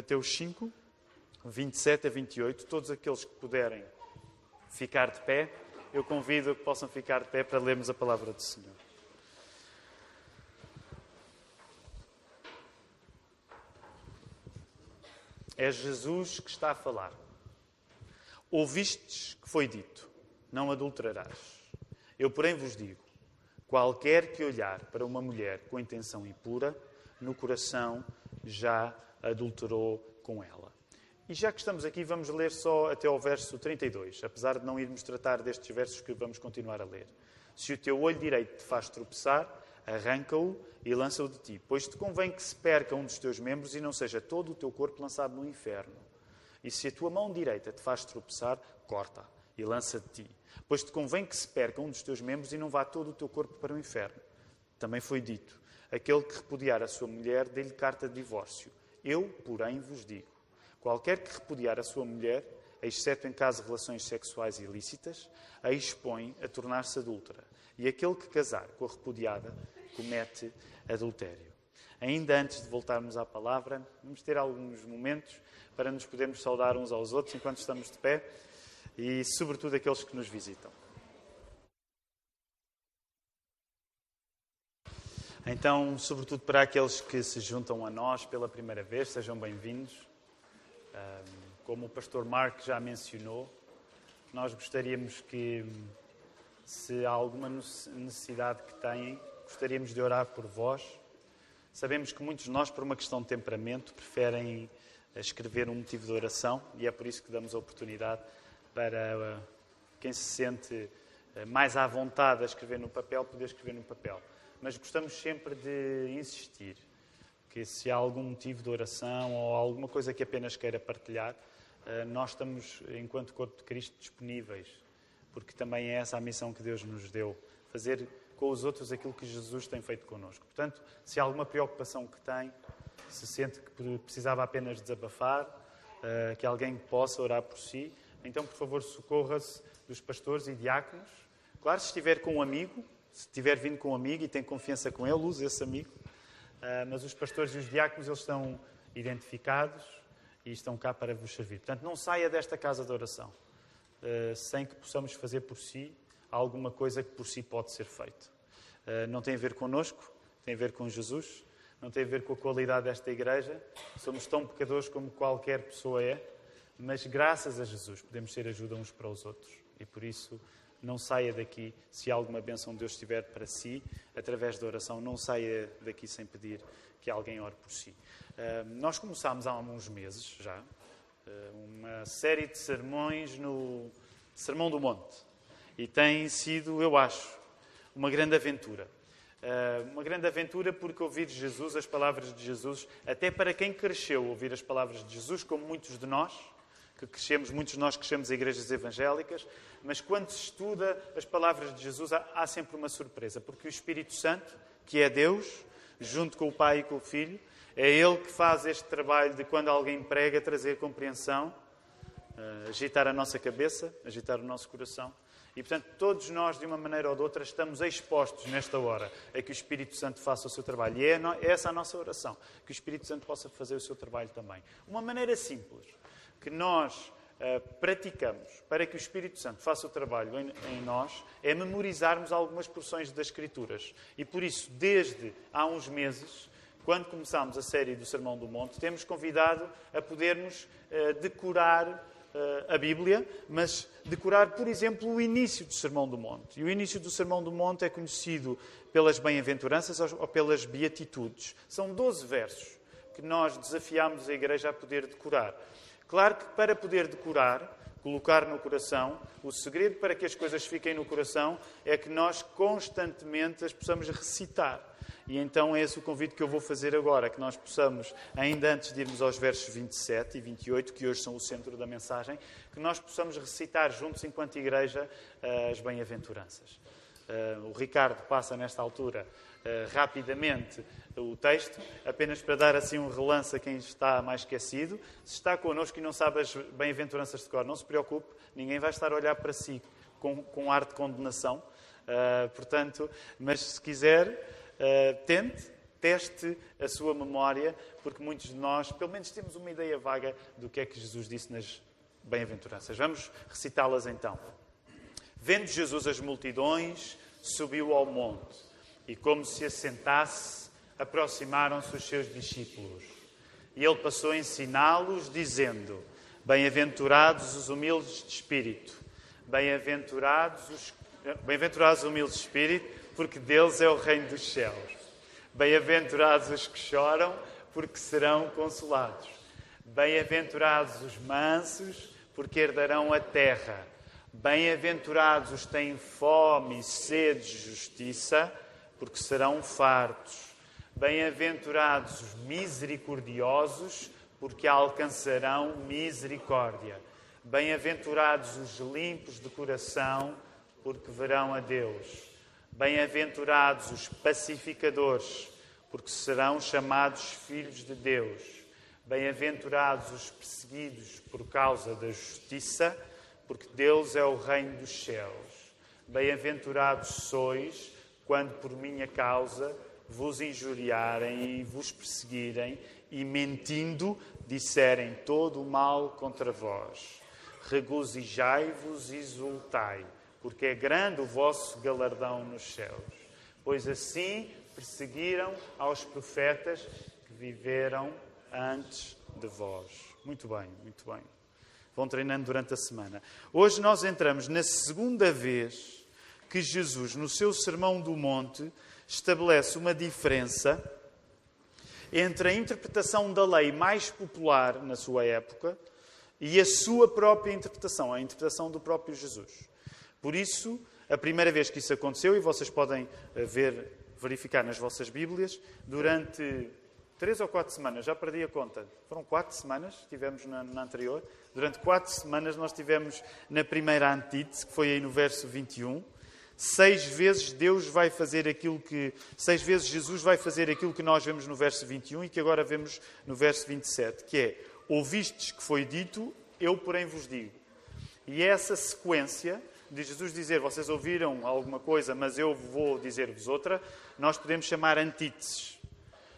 Mateus 5, 27 a 28. Todos aqueles que puderem ficar de pé, eu convido que possam ficar de pé para lermos a palavra do Senhor. É Jesus que está a falar. Ouvistes que foi dito: Não adulterarás. Eu, porém, vos digo: qualquer que olhar para uma mulher com intenção impura, no coração já adulterou com ela. E já que estamos aqui, vamos ler só até ao verso 32, apesar de não irmos tratar destes versos que vamos continuar a ler. Se o teu olho direito te faz tropeçar, arranca-o e lança-o de ti, pois te convém que se perca um dos teus membros e não seja todo o teu corpo lançado no inferno. E se a tua mão direita te faz tropeçar, corta e lança de ti, pois te convém que se perca um dos teus membros e não vá todo o teu corpo para o inferno. Também foi dito: aquele que repudiar a sua mulher, dê-lhe carta de divórcio. Eu, porém, vos digo: qualquer que repudiar a sua mulher, exceto em caso de relações sexuais ilícitas, a expõe a tornar-se adúltera. E aquele que casar com a repudiada comete adultério. Ainda antes de voltarmos à palavra, vamos ter alguns momentos para nos podermos saudar uns aos outros enquanto estamos de pé e, sobretudo, aqueles que nos visitam. Então, sobretudo para aqueles que se juntam a nós pela primeira vez, sejam bem-vindos. Como o pastor Mark já mencionou, nós gostaríamos que, se há alguma necessidade que têm, gostaríamos de orar por vós. Sabemos que muitos de nós, por uma questão de temperamento, preferem escrever um motivo de oração e é por isso que damos a oportunidade para quem se sente mais à vontade a escrever no papel, poder escrever no papel. Mas gostamos sempre de insistir que se há algum motivo de oração ou alguma coisa que apenas queira partilhar, nós estamos, enquanto Corpo de Cristo, disponíveis, porque também é essa a missão que Deus nos deu, fazer com os outros aquilo que Jesus tem feito connosco. Portanto, se há alguma preocupação que tem, se sente que precisava apenas desabafar, que alguém possa orar por si, então, por favor, socorra-se dos pastores e diáconos. Claro, se estiver com um amigo, se estiver vindo com um amigo e tem confiança com ele, use esse amigo. Uh, mas os pastores e os diáconos, eles estão identificados e estão cá para vos servir. Portanto, não saia desta casa de oração uh, sem que possamos fazer por si alguma coisa que por si pode ser feito. Uh, não tem a ver connosco, tem a ver com Jesus, não tem a ver com a qualidade desta igreja. Somos tão pecadores como qualquer pessoa é mas graças a Jesus podemos ser ajuda uns para os outros. E por isso, não saia daqui, se alguma bênção de Deus estiver para si, através da oração, não saia daqui sem pedir que alguém ore por si. Nós começámos há uns meses já uma série de sermões no Sermão do Monte. E tem sido, eu acho, uma grande aventura. Uma grande aventura porque ouvir Jesus, as palavras de Jesus, até para quem cresceu ouvir as palavras de Jesus, como muitos de nós, que crescemos, muitos de nós crescemos em igrejas evangélicas, mas quando se estuda as palavras de Jesus, há, há sempre uma surpresa, porque o Espírito Santo, que é Deus, junto com o Pai e com o Filho, é Ele que faz este trabalho de quando alguém prega, trazer compreensão, uh, agitar a nossa cabeça, agitar o nosso coração. E, portanto, todos nós, de uma maneira ou de outra, estamos expostos nesta hora a que o Espírito Santo faça o seu trabalho. E é essa a nossa oração, que o Espírito Santo possa fazer o seu trabalho também. Uma maneira simples que nós uh, praticamos para que o Espírito Santo faça o trabalho em, em, nós é memorizarmos algumas porções das Escrituras. E por isso, desde há uns meses, quando começámos a série do Sermão do Monte, temos convidado a podermos uh, decorar uh, a Bíblia, mas decorar, por exemplo, o início do Sermão do Monte. E o início do Sermão do Monte é conhecido pelas bem-aventuranças ou pelas beatitudes. São 12 versos que nós desafiamos a Igreja a poder decorar. Claro que para poder decorar, colocar no coração, o segredo para que as coisas fiquem no coração é que nós constantemente as possamos recitar. E então é esse o convite que eu vou fazer agora, que nós possamos, ainda antes de irmos aos versos 27 e 28, que hoje são o centro da mensagem, que nós possamos recitar juntos, enquanto igreja, as bem-aventuranças. Eh, o Ricardo passa nesta altura eh, rapidamente o texto, apenas para dar assim um relance a quem está mais esquecido. Se está connosco e não sabe as bem-aventuranças de cor, não se preocupe, ninguém vai estar a olhar para si com, com ar de condenação. Uh, portanto, mas se quiser, uh, tente teste a sua memória, porque muitos de nós, pelo menos, temos uma ideia vaga do que é que Jesus disse nas bem-aventuranças. Vamos recitá-las então. Vendo Jesus as multidões, subiu ao monte e, como se assentasse, aproximaram-se os seus discípulos. E ele passou a ensiná-los, dizendo: Bem-aventurados os humildes de espírito, bem-aventurados os, bem-aventurados os humildes de espírito, porque deles é o reino dos céus. Bem-aventurados os que choram, porque serão consolados. Bem-aventurados os mansos, porque herdarão a terra. Bem-aventurados os que têm fome e sede de justiça, porque serão fartos. Bem-aventurados os misericordiosos, porque alcançarão misericórdia. Bem-aventurados os limpos de coração, porque verão a Deus. Bem-aventurados os pacificadores, porque serão chamados filhos de Deus. Bem-aventurados os perseguidos por causa da justiça, porque Deus é o reino dos céus. Bem-aventurados sois quando por minha causa vos injuriarem e vos perseguirem e mentindo disserem todo o mal contra vós. Regozijai-vos e exultai, porque é grande o vosso galardão nos céus. Pois assim perseguiram aos profetas que viveram antes de vós. Muito bem, muito bem. Vão treinando durante a semana. Hoje nós entramos na segunda vez que Jesus, no seu Sermão do Monte, estabelece uma diferença entre a interpretação da lei mais popular na sua época e a sua própria interpretação, a interpretação do próprio Jesus. Por isso, a primeira vez que isso aconteceu, e vocês podem eh, ver, verificar nas vossas Bíblias, durante três ou quatro semanas, já perdi a conta, foram quatro semanas, tivemos na, na anterior, durante quatro semanas nós tivemos na primeira antítese, que foi aí no verso 21, Seis vezes Deus vai fazer aquilo que. Seis vezes Jesus vai fazer aquilo que nós vemos no verso 21 e que agora vemos no verso 27, que é: Ouvistes que foi dito, eu porém vos digo. E essa sequência de Jesus dizer: Vocês ouviram alguma coisa, mas eu vou dizer-vos outra, nós podemos chamar antíteses.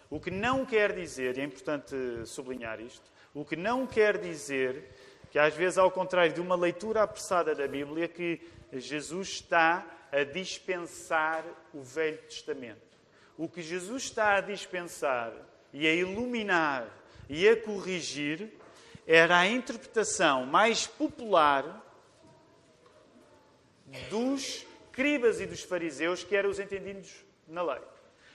O que não quer dizer, e é importante sublinhar isto, o que não quer dizer que às vezes, ao contrário de uma leitura apressada da Bíblia, que Jesus está a dispensar o Velho Testamento. O que Jesus está a dispensar e a iluminar e a corrigir era a interpretação mais popular dos escribas e dos fariseus, que eram os entendidos na lei.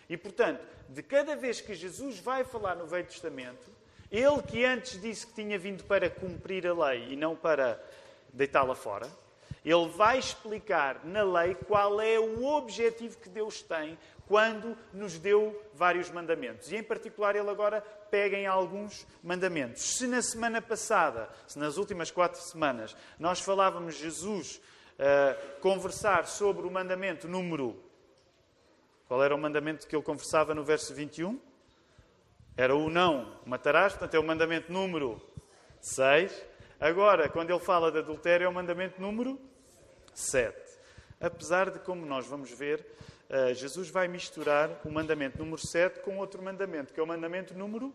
E, portanto, de cada vez que Jesus vai falar no Velho Testamento, ele que antes disse que tinha vindo para cumprir a lei e não para deitá-la fora, ele vai explicar na lei qual é o objetivo que Deus tem quando nos deu vários mandamentos. E, em particular, ele agora pega em alguns mandamentos. Se na semana passada, se nas últimas quatro semanas, nós falávamos Jesus uh, conversar sobre o mandamento número. Qual era o mandamento que ele conversava no verso 21? Era o não matarás, portanto é o mandamento número 6. Agora, quando ele fala de adultério, é o mandamento número 7. Apesar de, como nós vamos ver, eh, Jesus vai misturar o mandamento número 7 com outro mandamento, que é o mandamento número.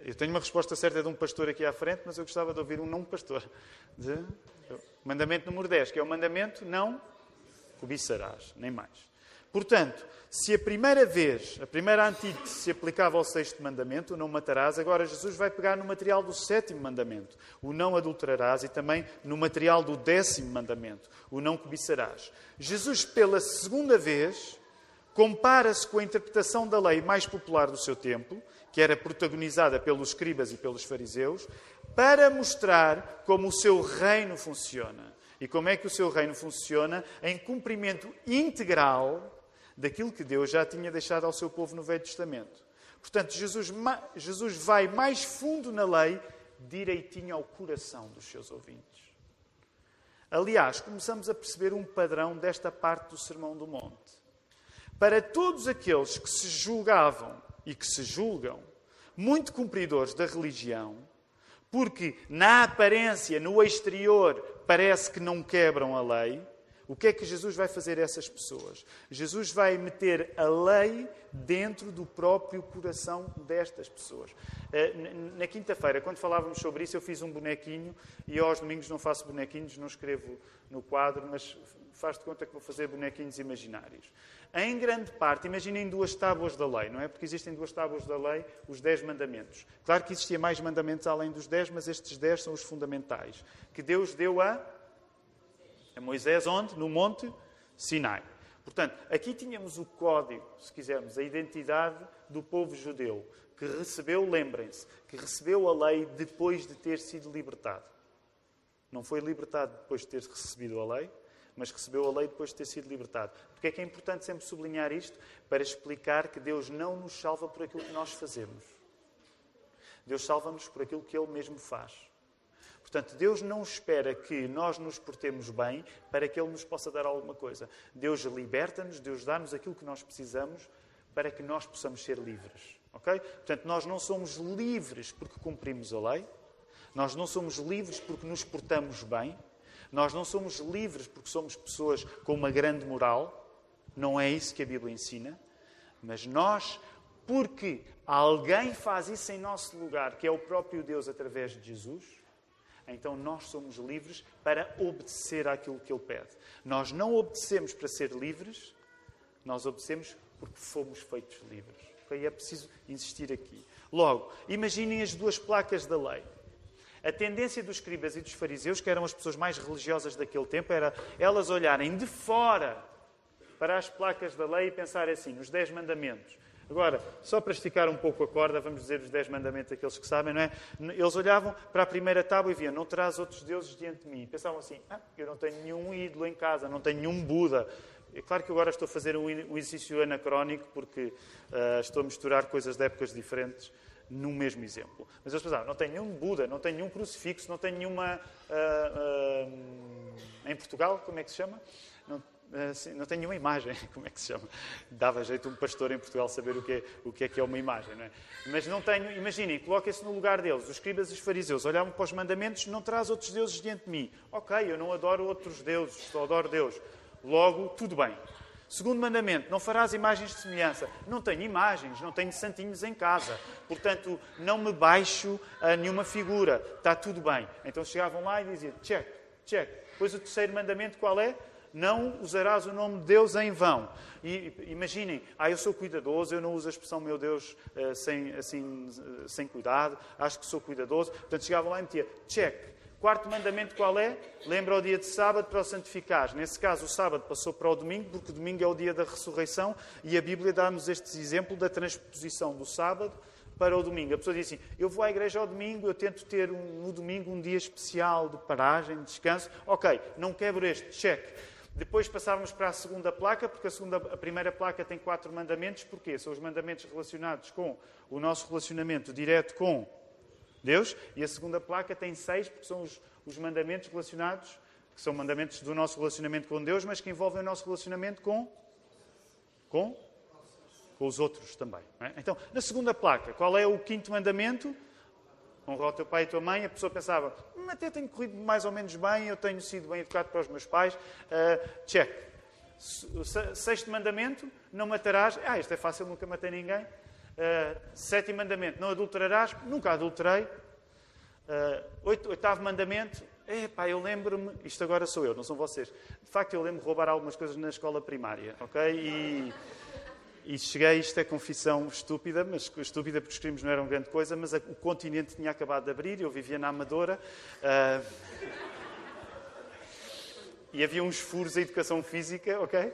Eu tenho uma resposta certa de um pastor aqui à frente, mas eu gostava de ouvir um não pastor. De... Mandamento número 10, que é o mandamento não cobiçarás, nem mais. Portanto, se a primeira vez, a primeira antítese se aplicava ao sexto mandamento, o não matarás, agora Jesus vai pegar no material do sétimo mandamento, o não adulterarás, e também no material do décimo mandamento, o não cobiçarás. Jesus, pela segunda vez, compara-se com a interpretação da lei mais popular do seu tempo, que era protagonizada pelos escribas e pelos fariseus, para mostrar como o seu reino funciona. E como é que o seu reino funciona em cumprimento integral daquilo que Deus já tinha deixado ao seu povo no Velho Testamento. Portanto, Jesus, Jesus vai mais fundo na lei, direitinho ao coração dos seus ouvintes. Aliás, começamos a perceber um padrão desta parte do Sermão do Monte. Para todos aqueles que se julgavam e que se julgam muito cumpridores da religião, porque na aparência, no exterior, parece que não quebram a lei, O que é que Jesus vai fazer a essas pessoas? Jesus vai meter a lei dentro do próprio coração destas pessoas. Eh, na quinta-feira, quando falávamos sobre isso, eu fiz um bonequinho e aos domingos não faço bonequinhos, não escrevo no quadro, mas faz de conta que vou fazer bonequinhos imaginários. Em grande parte, imaginem duas tábuas da lei, não é? Porque existem duas tábuas da lei, os dez mandamentos. Claro que existia mais mandamentos além dos dez, mas estes dez são os fundamentais. Que Deus deu a a Moisés onde? No Monte Sinai. Portanto, aqui tínhamos o código, se quisermos, a identidade do povo judeu, que recebeu, lembrem-se, que recebeu a lei depois de ter sido libertado. Não foi libertado depois de ter recebido a lei, mas recebeu a lei depois de ter sido libertado. Porque é que é importante sempre sublinhar isto? Para explicar que Deus não nos salva por aquilo que nós fazemos. Deus salva-nos por aquilo que Ele mesmo faz. Portanto, Deus não espera que nós nos portemos bem para que Ele nos possa dar alguma coisa. Deus liberta-nos, Deus dá-nos aquilo que nós precisamos para que nós possamos ser livres. Ok? Portanto, nós não somos livres porque cumprimos a lei, nós não somos livres porque nos portamos bem, nós não somos livres porque somos pessoas com uma grande moral, não é isso que a Bíblia ensina, mas nós, porque alguém faz isso em nosso lugar, que é o próprio Deus através de Jesus, então nós somos livres para obedecer àquilo que Ele pede. Nós não obedecemos para ser livres, nós obedecemos porque fomos feitos livres. Okay? É preciso insistir aqui. Logo, imaginem as duas placas da lei. A tendência dos escribas e dos fariseus, que eram as pessoas mais religiosas daquele tempo, era elas olharem de fora para as placas da lei e pensarem assim, nos Dez Mandamentos. Agora, só para esticar um pouco a corda, vamos dizer os dez mandamentos daqueles que sabem, não é? Eles olhavam para a primeira tábua e viam, não terás outros deuses diante de mim. Pensavam assim, ah, eu não tenho nenhum ídolo em casa, não tenho nenhum Buda. É claro que agora estou a fazer um exercício anacrónico, porque uh, estou a misturar coisas de épocas diferentes no mesmo exemplo. Mas eles pensavam, não tenho nenhum Buda, não tenho nenhum crucifixo, não tenho nenhuma... Uh, uh, em Portugal, como é que se chama? Assim, não tenho nenhuma imagem, como é que se chama? Dava jeito um pastor em Portugal saber o que é, o que, é, que é uma imagem, não é? Mas não tenho, imaginem, coloquem-se no lugar deles, os escribas e os fariseus, olhavam para os mandamentos, não traz outros deuses diante de mim. Ok, eu não adoro outros deuses, só adoro Deus. Logo, tudo bem. Segundo mandamento, não farás imagens de semelhança. Não tenho imagens, não tenho santinhos em casa. Portanto, não me baixo a nenhuma figura. Está tudo bem. Então chegavam lá e diziam, check, check. Depois o terceiro mandamento qual é? Não usarás o nome de Deus em vão. E imaginem, ah, eu sou cuidadoso, eu não uso a expressão meu Deus uh, sem, assim, uh, sem cuidado, acho que sou cuidadoso. Portanto, chegava lá e metia, check. Quarto mandamento qual é? Lembra o dia de sábado para o santificar. Nesse caso, o sábado passou para o domingo, porque o domingo é o dia da ressurreição e a Bíblia dá-nos este exemplo da transposição do sábado para o domingo. A pessoa diz assim: Eu vou à igreja ao domingo, eu tento ter um, no domingo um dia especial de paragem, de descanso. Ok, não quebro este, check. Depois passávamos para a segunda placa, porque a, segunda, a primeira placa tem quatro mandamentos. Porquê? São os mandamentos relacionados com o nosso relacionamento direto com Deus. E a segunda placa tem seis, porque são os, os mandamentos relacionados, que são mandamentos do nosso relacionamento com Deus, mas que envolvem o nosso relacionamento com. com? com os outros também. É? Então, na segunda placa, qual é o quinto mandamento? Honrar o teu pai e a tua mãe, a pessoa pensava, hum, até tenho corrido mais ou menos bem, eu tenho sido bem educado para os meus pais, uh, check. Sexto mandamento, não matarás. Ah, isto é fácil, nunca matei ninguém. Uh, sétimo mandamento, não adulterarás. Nunca adulterei. Uh, oitavo mandamento, epá, eu lembro-me, isto agora sou eu, não são vocês. De facto, eu lembro roubar algumas coisas na escola primária, ok? E e cheguei, isto é confissão estúpida, mas estúpida porque os crimes não eram grande coisa, mas o continente tinha acabado de abrir, eu vivia na Amadora. Uh, e havia uns furos em educação física, ok? Uh,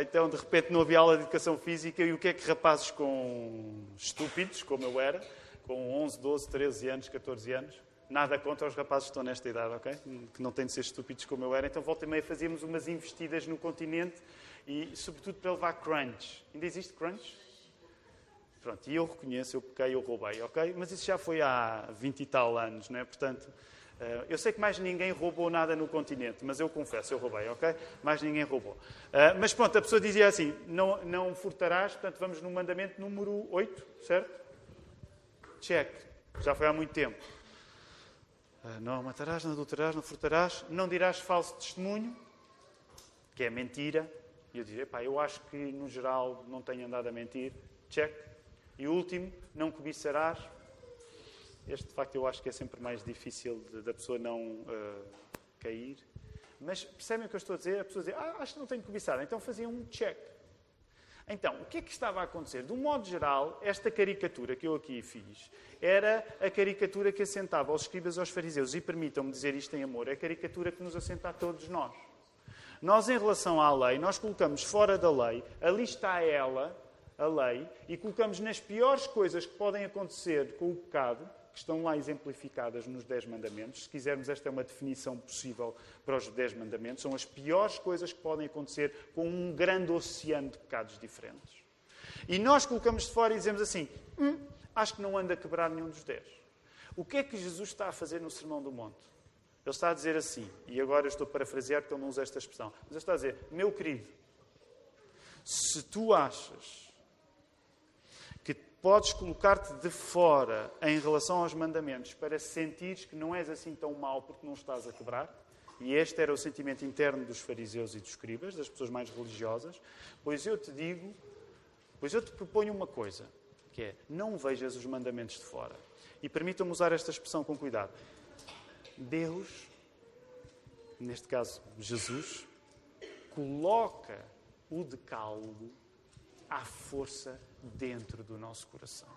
então, de repente, não havia aula de educação física e o que é que rapazes com estúpidos, como eu era, com 11, 12, 13 anos, 14 anos, nada contra os rapazes que estão nesta idade, ok? Que não têm de ser estúpidos como eu era. Então, volta e meia fazíamos umas investidas no continente e, sobretudo, para levar crunch. Ainda existe crunch? Pronto, e eu reconheço, eu pequei, eu roubei, ok? Mas isso já foi há 20 e tal anos, não é? Portanto, eh, eu sei que mais ninguém roubou nada no continente, mas eu confesso, eu roubei, ok? Mais ninguém roubou. Eh, mas pronto, a pessoa dizia assim: não, não furtarás, portanto, vamos no mandamento número 8, certo? Check. Já foi há muito tempo. Eh, não matarás, não adulterarás, não furtarás, não dirás falso testemunho. que é mentira. E eu dizia, epá, eu acho que no geral não tenho andado a mentir. Check. E o último, não cobiçarás. Este, de facto, eu acho que é sempre mais difícil da pessoa não uh, cair. Mas percebem o que eu estou a dizer? A pessoa diz, ah, acho que não tenho cobiçado. Então fazia um check. Então, o que é que estava a acontecer? De um modo geral, esta caricatura que eu aqui fiz era a caricatura que assentava aos escribas aos fariseus. E permitam-me dizer isto em amor, é a caricatura que nos assenta a todos nós. Nós, em relação à lei, nós colocamos fora da lei, ali está ela, a lei, e colocamos nas piores coisas que podem acontecer com o pecado, que estão lá exemplificadas nos Dez Mandamentos. Se quisermos, esta é uma definição possível para os Dez Mandamentos. São as piores coisas que podem acontecer com um grande oceano de pecados diferentes. E nós colocamos de fora e dizemos assim: hum, acho que não anda a quebrar nenhum dos dez. O que é que Jesus está a fazer no Sermão do Monte? Ele está a dizer assim, e agora eu estou a parafrasear porque ele não usa esta expressão, mas ele está a dizer: meu querido, se tu achas podes colocar-te de fora em relação aos mandamentos para sentires que não és assim tão mau porque não estás a quebrar. E este era o sentimento interno dos fariseus e dos escribas, das pessoas mais religiosas. Pois eu te digo, pois eu te proponho uma coisa, que é não vejas os mandamentos de fora. E permitam-me usar esta expressão com cuidado. Deus, neste caso Jesus, coloca o decálogo à força dentro do nosso coração.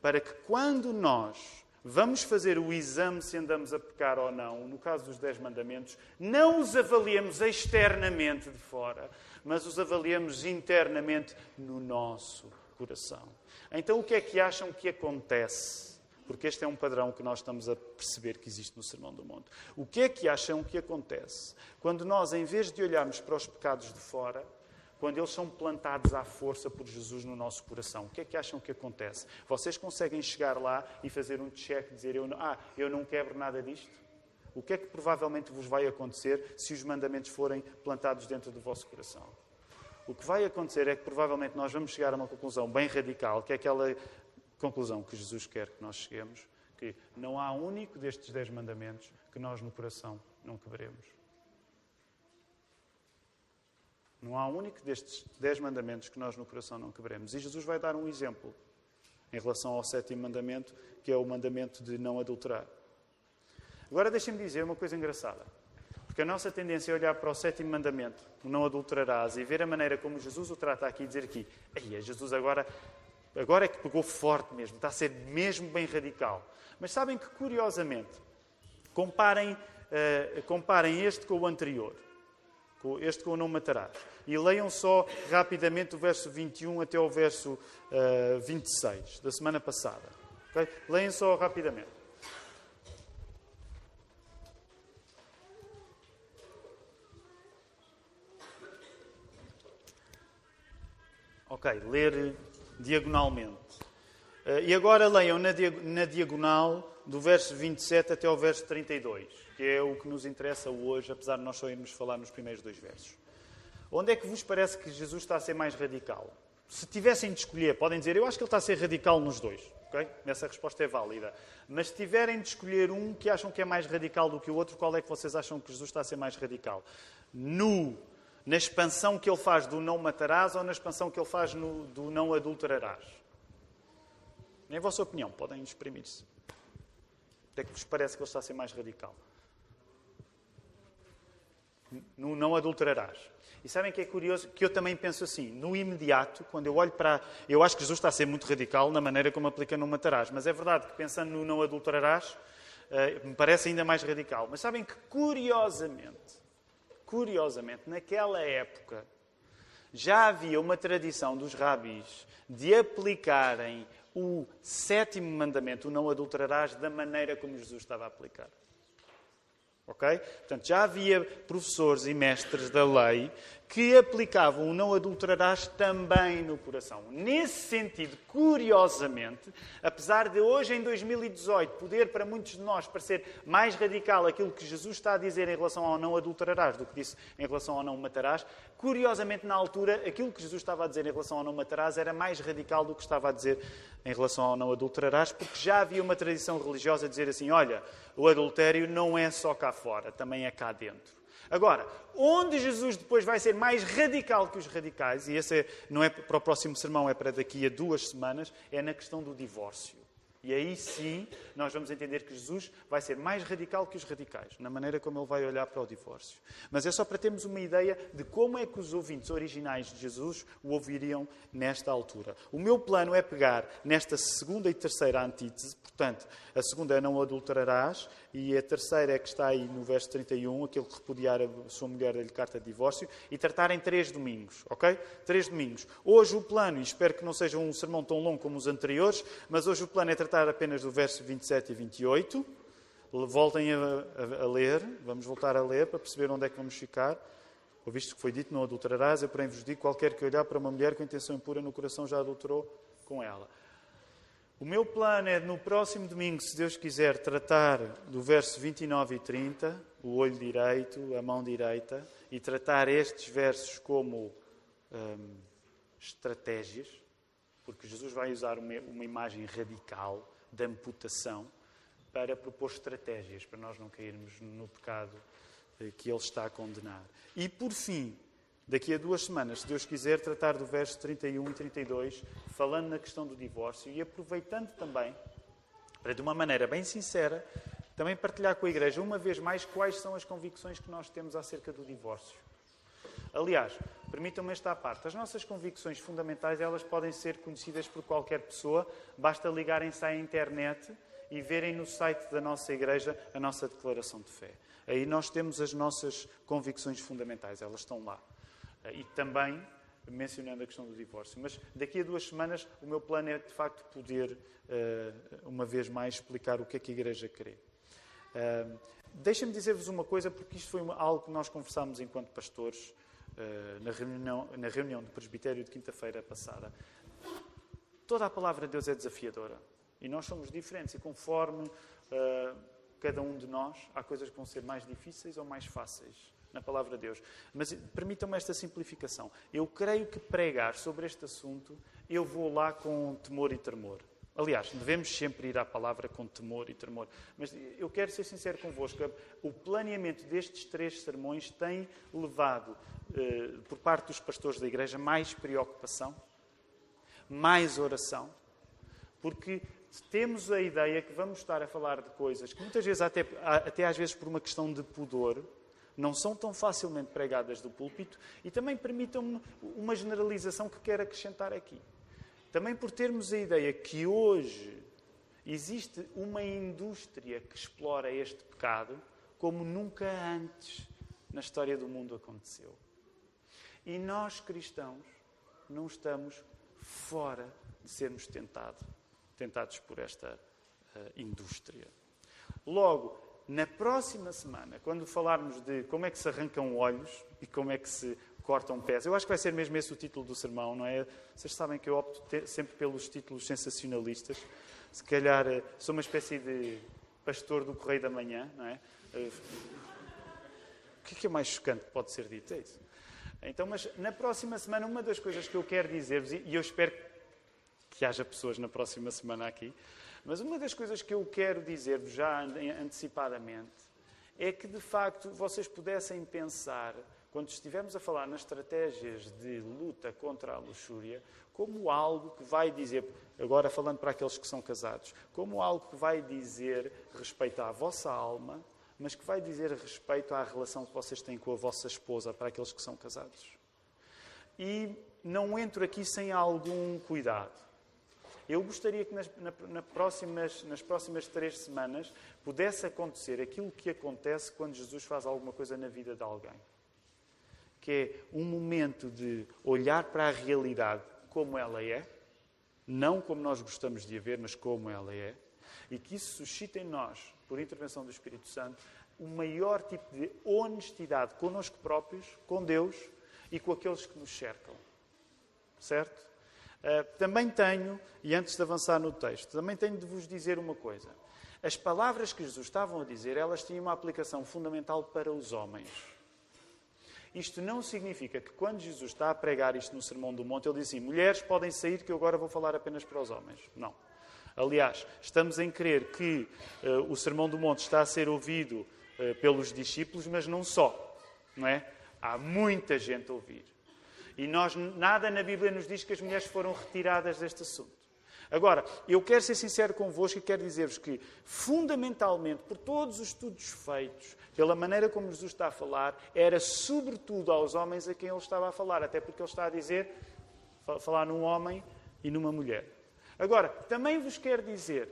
Para que quando nós vamos fazer o exame se andamos a pecar ou não, no caso dos Dez Mandamentos, não os avaliemos externamente de fora, mas os avaliemos internamente no nosso coração. Então, o que é que acham que acontece? Porque este é um padrão que nós estamos a perceber que existe no Sermão do Monte. O que é que acham que acontece quando nós, em vez de olharmos para os pecados de fora, quando eles são plantados à força por Jesus no nosso coração. O que é que acham que acontece? Vocês conseguem chegar lá e fazer um check, dizer, eu não, ah, eu não quebro nada disto? O que é que provavelmente vos vai acontecer se os mandamentos forem plantados dentro do vosso coração? O que vai acontecer é que provavelmente nós vamos chegar a uma conclusão bem radical, que é aquela conclusão que Jesus quer que nós cheguemos, que não há único destes dez mandamentos que nós no coração não quebremos. Não há único destes dez mandamentos que nós no coração não quebremos. E Jesus vai dar um exemplo em relação ao sétimo mandamento, que é o mandamento de não adulterar. Agora deixem-me dizer uma coisa engraçada. Porque a nossa tendência é olhar para o sétimo mandamento, o não adulterarás, e ver a maneira como Jesus o trata aqui e dizer aqui, aí Jesus agora, agora é que pegou forte mesmo, está a ser mesmo bem radical. Mas sabem que, curiosamente, comparem, uh, comparem este com o anterior este com o não matarás. E leiam só rapidamente o verso 21 até o verso uh, eh, 26, da semana passada. Okay? Leiam só rapidamente. Ok, ler diagonalmente. Uh, e agora leiam na, na diagonal do verso 27 até o verso 32 que é o que nos interessa hoje, apesar de nós só irmos falar nos primeiros dois versos. Onde é que vos parece que Jesus está a ser mais radical? Se tivessem de escolher, podem dizer, eu acho que ele está a ser radical nos dois. Okay? Essa resposta é válida. Mas se tiverem de escolher um que acham que é mais radical do que o outro, qual é que vocês acham que Jesus está a ser mais radical? No, na expansão que ele faz do não matarás ou na expansão que ele faz no, do não adulterarás? Em vossa opinião, podem exprimir-se. Onde é que vos parece que ele está a ser mais radical? no não adulterarás. E sabem que é curioso? Que eu também penso assim, no imediato, quando eu olho para. Eu acho que Jesus está a ser muito radical na maneira como aplica no matarás, mas é verdade que pensando no não adulterarás, uh, me parece ainda mais radical. Mas sabem que, curiosamente, curiosamente, naquela época, já havia uma tradição dos rabis de aplicarem o sétimo mandamento, o não adulterarás, da maneira como Jesus estava a aplicar. Ok? Portanto, já havia professores e mestres da lei que aplicavam o não adulterarás também no coração. Nesse sentido, curiosamente, apesar de hoje, em 2018, poder para muitos de nós parecer mais radical aquilo que Jesus está a dizer em relação ao não adulterarás do que disse em relação ao não matarás, curiosamente, na altura, aquilo que Jesus estava a dizer em relação ao não matarás era mais radical do que estava a dizer em relação ao não adulterarás, porque já havia uma tradição religiosa a dizer assim: olha, o adultério não é só cá fora, também é cá dentro. Agora, onde Jesus depois vai ser mais radical que os radicais, e esse é, não é para o próximo sermão, é para daqui a duas semanas, é na questão do divórcio. E aí sim nós vamos entender que Jesus vai ser mais radical que os radicais, na maneira como ele vai olhar para o divórcio. Mas é só para termos uma ideia de como é que os ouvintes originais de Jesus o ouviriam nesta altura. O meu plano é pegar nesta segunda e terceira antítese, portanto, a segunda é não adulterarás, e a terceira é que está aí no verso 31, aquele que repudiar a sua mulher dá-lhe carta de divórcio, e tratar em três domingos, ok? Três domingos. Hoje o plano, e espero que não seja um sermão tão longo como os anteriores, mas hoje o plano é tratar apenas do verso 27 e 28. Voltem a, a, a ler, vamos voltar a ler para perceber onde é que vamos ficar. Ouviste que foi dito, não adulterarás, eu porém vos digo, qualquer que olhar para uma mulher com intenção impura no coração já adulterou com ela. O meu plano é no próximo domingo, se Deus quiser, tratar do verso 29 e 30, o olho direito, a mão direita, e tratar estes versos como hum, estratégias, porque Jesus vai usar uma, uma imagem radical da amputação para propor estratégias, para nós não cairmos no pecado eh, que Ele está a condenar. E por fim, daqui a duas semanas, se Deus quiser, tratar do verso 31 e 32, falando na questão do divórcio e aproveitando também, para de uma maneira bem sincera, também partilhar com a Igreja, uma vez mais, quais são as convicções que nós temos acerca do divórcio. Aliás, permitam-me esta parte. As nossas convicções fundamentais, elas podem ser conhecidas por qualquer pessoa. Basta ligarem-se à internet e verem no site da nossa igreja a nossa declaração de fé. Aí nós temos as nossas convicções fundamentais, elas estão lá. E também mencionando a questão do divórcio. Mas daqui a duas semanas o meu plano é de facto poder, eh, uma vez mais, explicar o que é que a Igreja crê. Eh, deixem-me dizer-vos uma coisa, porque isto foi algo que nós conversámos enquanto pastores na reunião, na reunião do presbitério de quinta-feira passada. Toda a palavra de Deus é desafiadora. E nós somos diferentes. E conforme cada um de nós, há coisas que vão ser mais difíceis ou mais fáceis na palavra de Deus. Mas permitam-me esta simplificação. Eu creio que pregar sobre este assunto, eu vou lá com temor e tremor. Aliás, devemos sempre ir à palavra com temor e tremor. Mas eu quero ser sincero convosco. O planeamento destes três sermões tem levado, eh, por parte dos pastores da igreja, mais preocupação, mais oração, porque temos a ideia que vamos estar a falar de coisas que muitas vezes, até, até às vezes por uma questão de pudor, não são tão facilmente pregadas do púlpito e também permitam-me uma generalização que quero acrescentar aqui. Também por termos a ideia que hoje existe uma indústria que explora este pecado como nunca antes na história do mundo aconteceu. E nós cristãos não estamos fora de sermos tentado, tentados por esta uh, indústria. Logo, na próxima semana, quando falarmos de como é que se arrancam olhos e como é que se cortam pés, eu acho que vai ser mesmo esse o título do sermão, não é? Vocês sabem que eu opto sempre pelos títulos sensacionalistas. Se calhar eh, sou uma espécie de pastor do Correio da Manhã, não é? Eh, o que é, que é mais chocante que pode ser dito? É isso. Então, mas na próxima semana, uma das coisas que eu quero dizer-vos, e eu espero que haja pessoas na próxima semana aqui, mas uma das coisas que eu quero dizer-vos já antecipadamente é que, de facto, vocês pudessem pensar, quando estivermos a falar nas estratégias de luta contra a luxúria, como algo que vai dizer, agora falando para aqueles que são casados, como algo que vai dizer respeito à vossa alma, mas que vai dizer respeito à relação que vocês têm com a vossa esposa para aqueles que são casados. E não entro aqui sem algum cuidado. Eu gostaria que nas, na, na próximas, nas próximas três semanas pudesse acontecer aquilo que acontece quando Jesus faz alguma coisa na vida de alguém. Que é um momento de olhar para a realidade como ela é, não como nós gostamos de a ver, mas como ela é, e que isso suscite em nós, por intervenção do Espírito Santo, o maior tipo de honestidade connosco próprios, com Deus e com aqueles que nos cercam. Certo? Uh, também tenho, e antes de avançar no texto, também tenho de vos dizer uma coisa. As palavras que Jesus estavam a dizer, elas tinham uma aplicação fundamental para os homens. Isto não significa que quando Jesus está a pregar isto no Sermão do Monte, ele diz assim: mulheres podem sair, que eu agora vou falar apenas para os homens. Não. Aliás, estamos em crer que uh, o Sermão do Monte está a ser ouvido uh, pelos discípulos, mas não só. não é? Há muita gente a ouvir. E nós, nada na Bíblia nos diz que as mulheres foram retiradas deste assunto. Agora, eu quero ser sincero convosco e quero dizer-vos que, fundamentalmente, por todos os estudos feitos, pela maneira como Jesus está a falar, era sobretudo aos homens a quem ele estava a falar, até porque ele está a dizer, falar num homem e numa mulher. Agora, também vos quero dizer,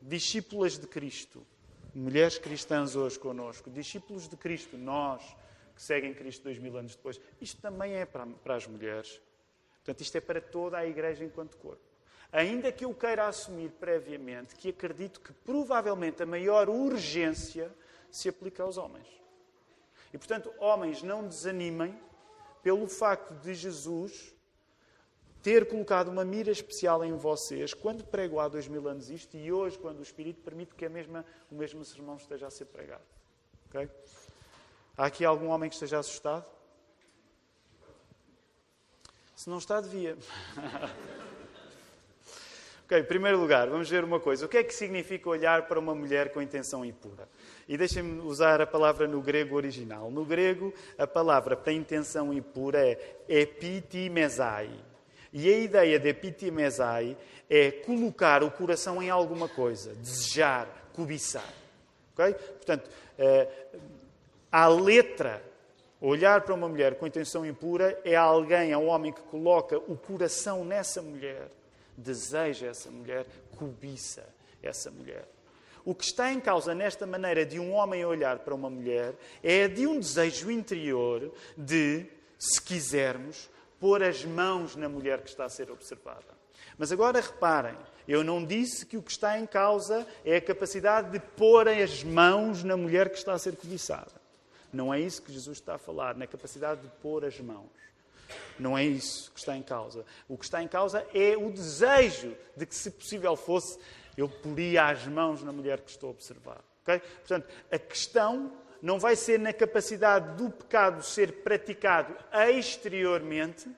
discípulas de Cristo, mulheres cristãs hoje conosco, discípulos de Cristo, nós que seguem Cristo dois mil anos depois, isto também é para, para as mulheres. Portanto, isto é para toda a igreja enquanto corpo. Ainda que eu queira assumir previamente que acredito que provavelmente a maior urgência se aplica aos homens. E portanto, homens, não desanimem pelo facto de Jesus ter colocado uma mira especial em vocês quando prego há dois mil anos isto e hoje, quando o Espírito permite que a mesma, o mesmo sermão esteja a ser pregado. Okay? Há aqui algum homem que esteja assustado? Se não está, devia. ok, em primeiro lugar, vamos ver uma coisa. O que é que significa olhar para uma mulher com intenção impura? E deixem-me usar a palavra no grego original. No grego, a palavra para intenção impura é epitimesai. E a ideia de epitimesai é colocar o coração em alguma coisa, desejar, cobiçar. Okay? Portanto, eh, a letra, olhar para uma mulher com intenção impura, é alguém, é um homem que coloca o coração nessa mulher, deseja essa mulher, cobiça essa mulher. O que está em causa nesta maneira de um homem olhar para uma mulher é de um desejo interior de, se quisermos, pôr as mãos na mulher que está a ser observada. Mas agora reparem, eu não disse que o que está em causa é a capacidade de pôr as mãos na mulher que está a ser cobiçada. Não é isso que Jesus está a falar, na capacidade de pôr as mãos. Não é isso que está em causa. O que está em causa é o desejo de que, se possível fosse, eu poria as mãos na mulher que estou a observar. Okay? Portanto, a questão não vai ser na capacidade do pecado ser praticado exteriormente,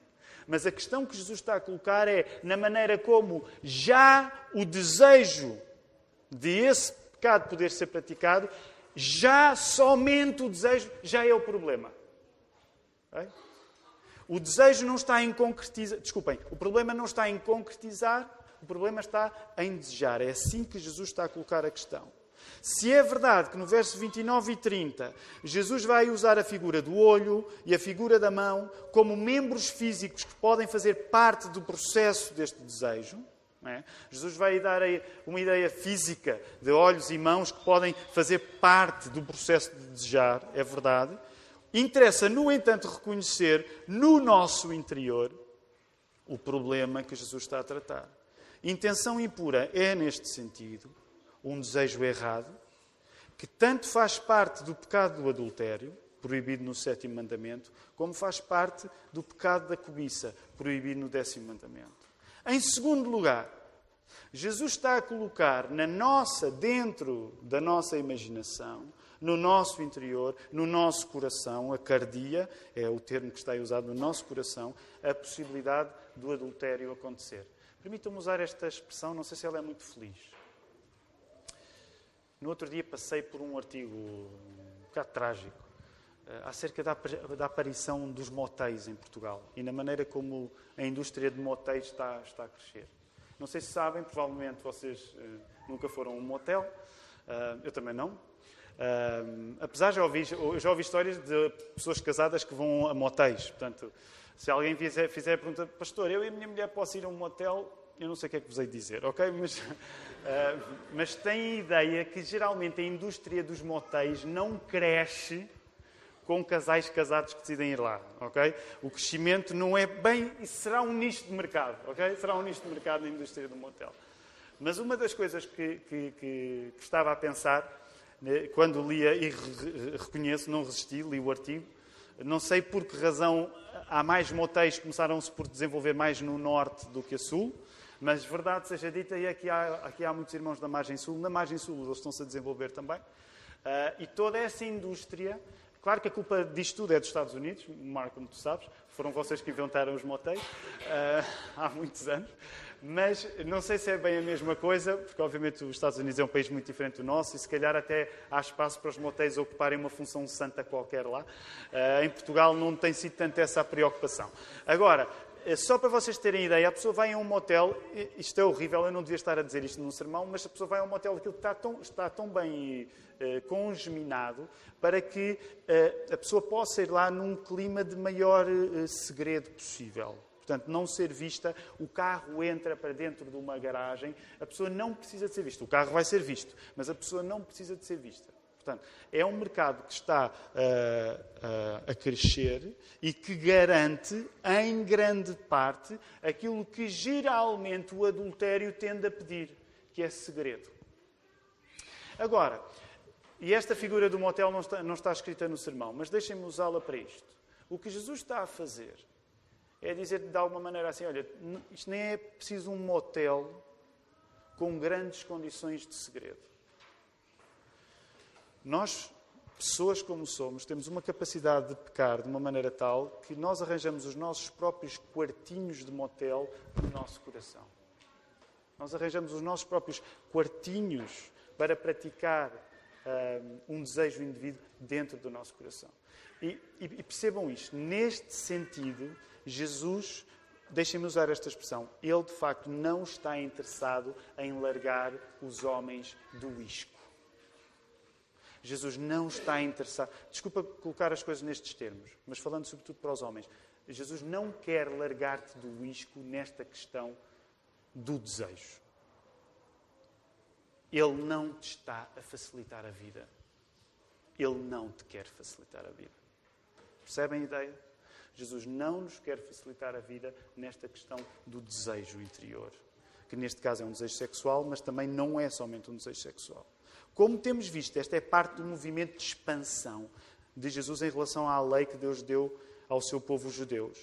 mas a questão que Jesus está a colocar é na maneira como já o desejo de esse pecado poder ser praticado, já somente o desejo já é o problema. Okay? O desejo não está em concretizar. Desculpem, o problema não está em concretizar, o problema está em desejar. É assim que Jesus está a colocar a questão. Se é verdade que no verso 29 e 30 Jesus vai usar a figura do olho e a figura da mão como membros físicos que podem fazer parte do processo deste desejo, é? Jesus vai dar uma ideia física de olhos e mãos que podem fazer parte do processo de desejar, é verdade. Interessa, no entanto, reconhecer no nosso interior o problema que Jesus está a tratar. Intenção impura é, neste sentido, um desejo errado, que tanto faz parte do pecado do adultério, proibido no sétimo mandamento, como faz parte do pecado da cobiça, proibido no décimo mandamento. Em segundo lugar, Jesus está a colocar na nossa, dentro da nossa imaginação, no nosso interior, no nosso coração, a cardia, é o termo que está usado no nosso coração, a possibilidade do adultério acontecer. Permitam-me usar esta expressão, não sei se ela é muito feliz. No outro dia passei por um artigo um bocado trágico eh, acerca da, da aparição dos motéis em Portugal e na maneira como a indústria de motéis está, está a crescer. Não sei se sabem, provavelmente vocês uh, nunca foram a um motel, uh, eu também não. Uh, apesar, já ouvi, já ouvi histórias de pessoas casadas que vão a motéis. Portanto, se alguém fizer, fizer a pergunta, pastor, eu e a minha mulher posso ir a um motel, eu não sei o que é que vos hei de dizer, ok? Mas, uh, mas ideia que geralmente a indústria dos motéis não cresce com casais casados que decidem ir lá, ok? O crescimento não é bem, será um nicho de mercado, ok? Será um nicho de mercado na indústria do motel. Mas uma das coisas que, que, que, que estava a pensar, quando lia, e reconheço, não resisti, li o artigo, não sei por que razão há mais motéis que começaram-se por desenvolver mais no norte do que a sul, mas verdade seja dita, e aqui há, aqui há muitos irmãos da margem sul, na margem sul eles estão-se a desenvolver também, uh, e toda essa indústria, claro que a culpa disto tudo é dos Estados Unidos, Marco, como tu sabes, foram vocês que inventaram os motéis uh, há muitos anos, Mas não sei se é bem a mesma coisa, porque obviamente os Estados Unidos é um país muito diferente do nosso e se calhar até há espaço para os motéis ocuparem uma função santa qualquer lá. Uh, em Portugal não tem sido tanto essa a preocupação. Agora, eh, só para vocês terem ideia, a pessoa vai a um motel, isto é horrível, eu não devia estar a dizer isto num sermão, mas a pessoa vai a um motel, aquilo está tão, está tão bem uh, congeminado para que a pessoa possa ir lá num clima de maior segredo possível. Portanto, não ser vista, o carro entra para dentro de uma garagem, a pessoa não precisa de ser vista. O carro vai ser visto, mas a pessoa não precisa de ser vista. Portanto, é um mercado que está uh, uh, a crescer e que garante, em grande parte, aquilo que geralmente o adultério tende a pedir, que é segredo. Agora, e esta figura do motel não está, não está escrita no sermão, mas deixem-me usá-la para isto. O que Jesus está a fazer é dizer de alguma maneira assim: olha, isto nem é preciso um motel com grandes condições de segredo. Nós, pessoas como somos, temos uma capacidade de pecar de uma maneira tal que nós arranjamos os nossos próprios quartinhos de motel no nosso coração. Nós arranjamos os nossos próprios quartinhos para praticar um, um desejo indivíduo dentro do nosso coração. E, e, e percebam isto, neste sentido, Jesus, deixem-me usar esta expressão, ele de facto não está interessado em largar os homens do isco. Jesus não está interessado. Desculpa colocar as coisas nestes termos, mas falando sobretudo para os homens. Jesus não quer largar-te do isco nesta questão do desejo. Ele não te está a facilitar a vida. Ele não te quer facilitar a vida. Percebem a ideia? Jesus não nos quer facilitar a vida nesta questão do desejo interior. Que neste caso é um desejo sexual, mas também não é somente um desejo sexual. Como temos visto, esta é parte do movimento de expansão de Jesus em relação à lei que Deus deu ao seu povo judeus.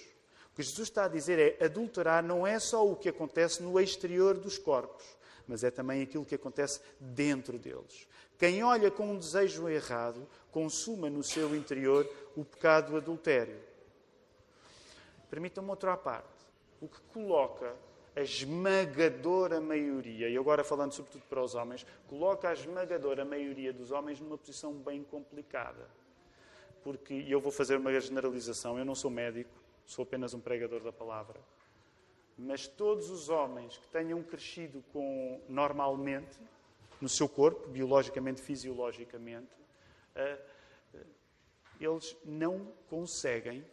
O que Jesus está a dizer é: adulterar não é só o que acontece no exterior dos corpos, mas é também aquilo que acontece dentro deles. Quem olha com um desejo errado consuma no seu interior o pecado adultério. Permitam-me outra parte. O que coloca a esmagadora maioria, e agora falando sobretudo para os homens, coloca a esmagadora maioria dos homens numa posição bem complicada. Porque, e eu vou fazer uma generalização, eu não sou médico, sou apenas um pregador da palavra, mas todos os homens que tenham crescido com normalmente, no seu corpo, biologicamente, fisiologicamente, eh, eh, eles não conseguem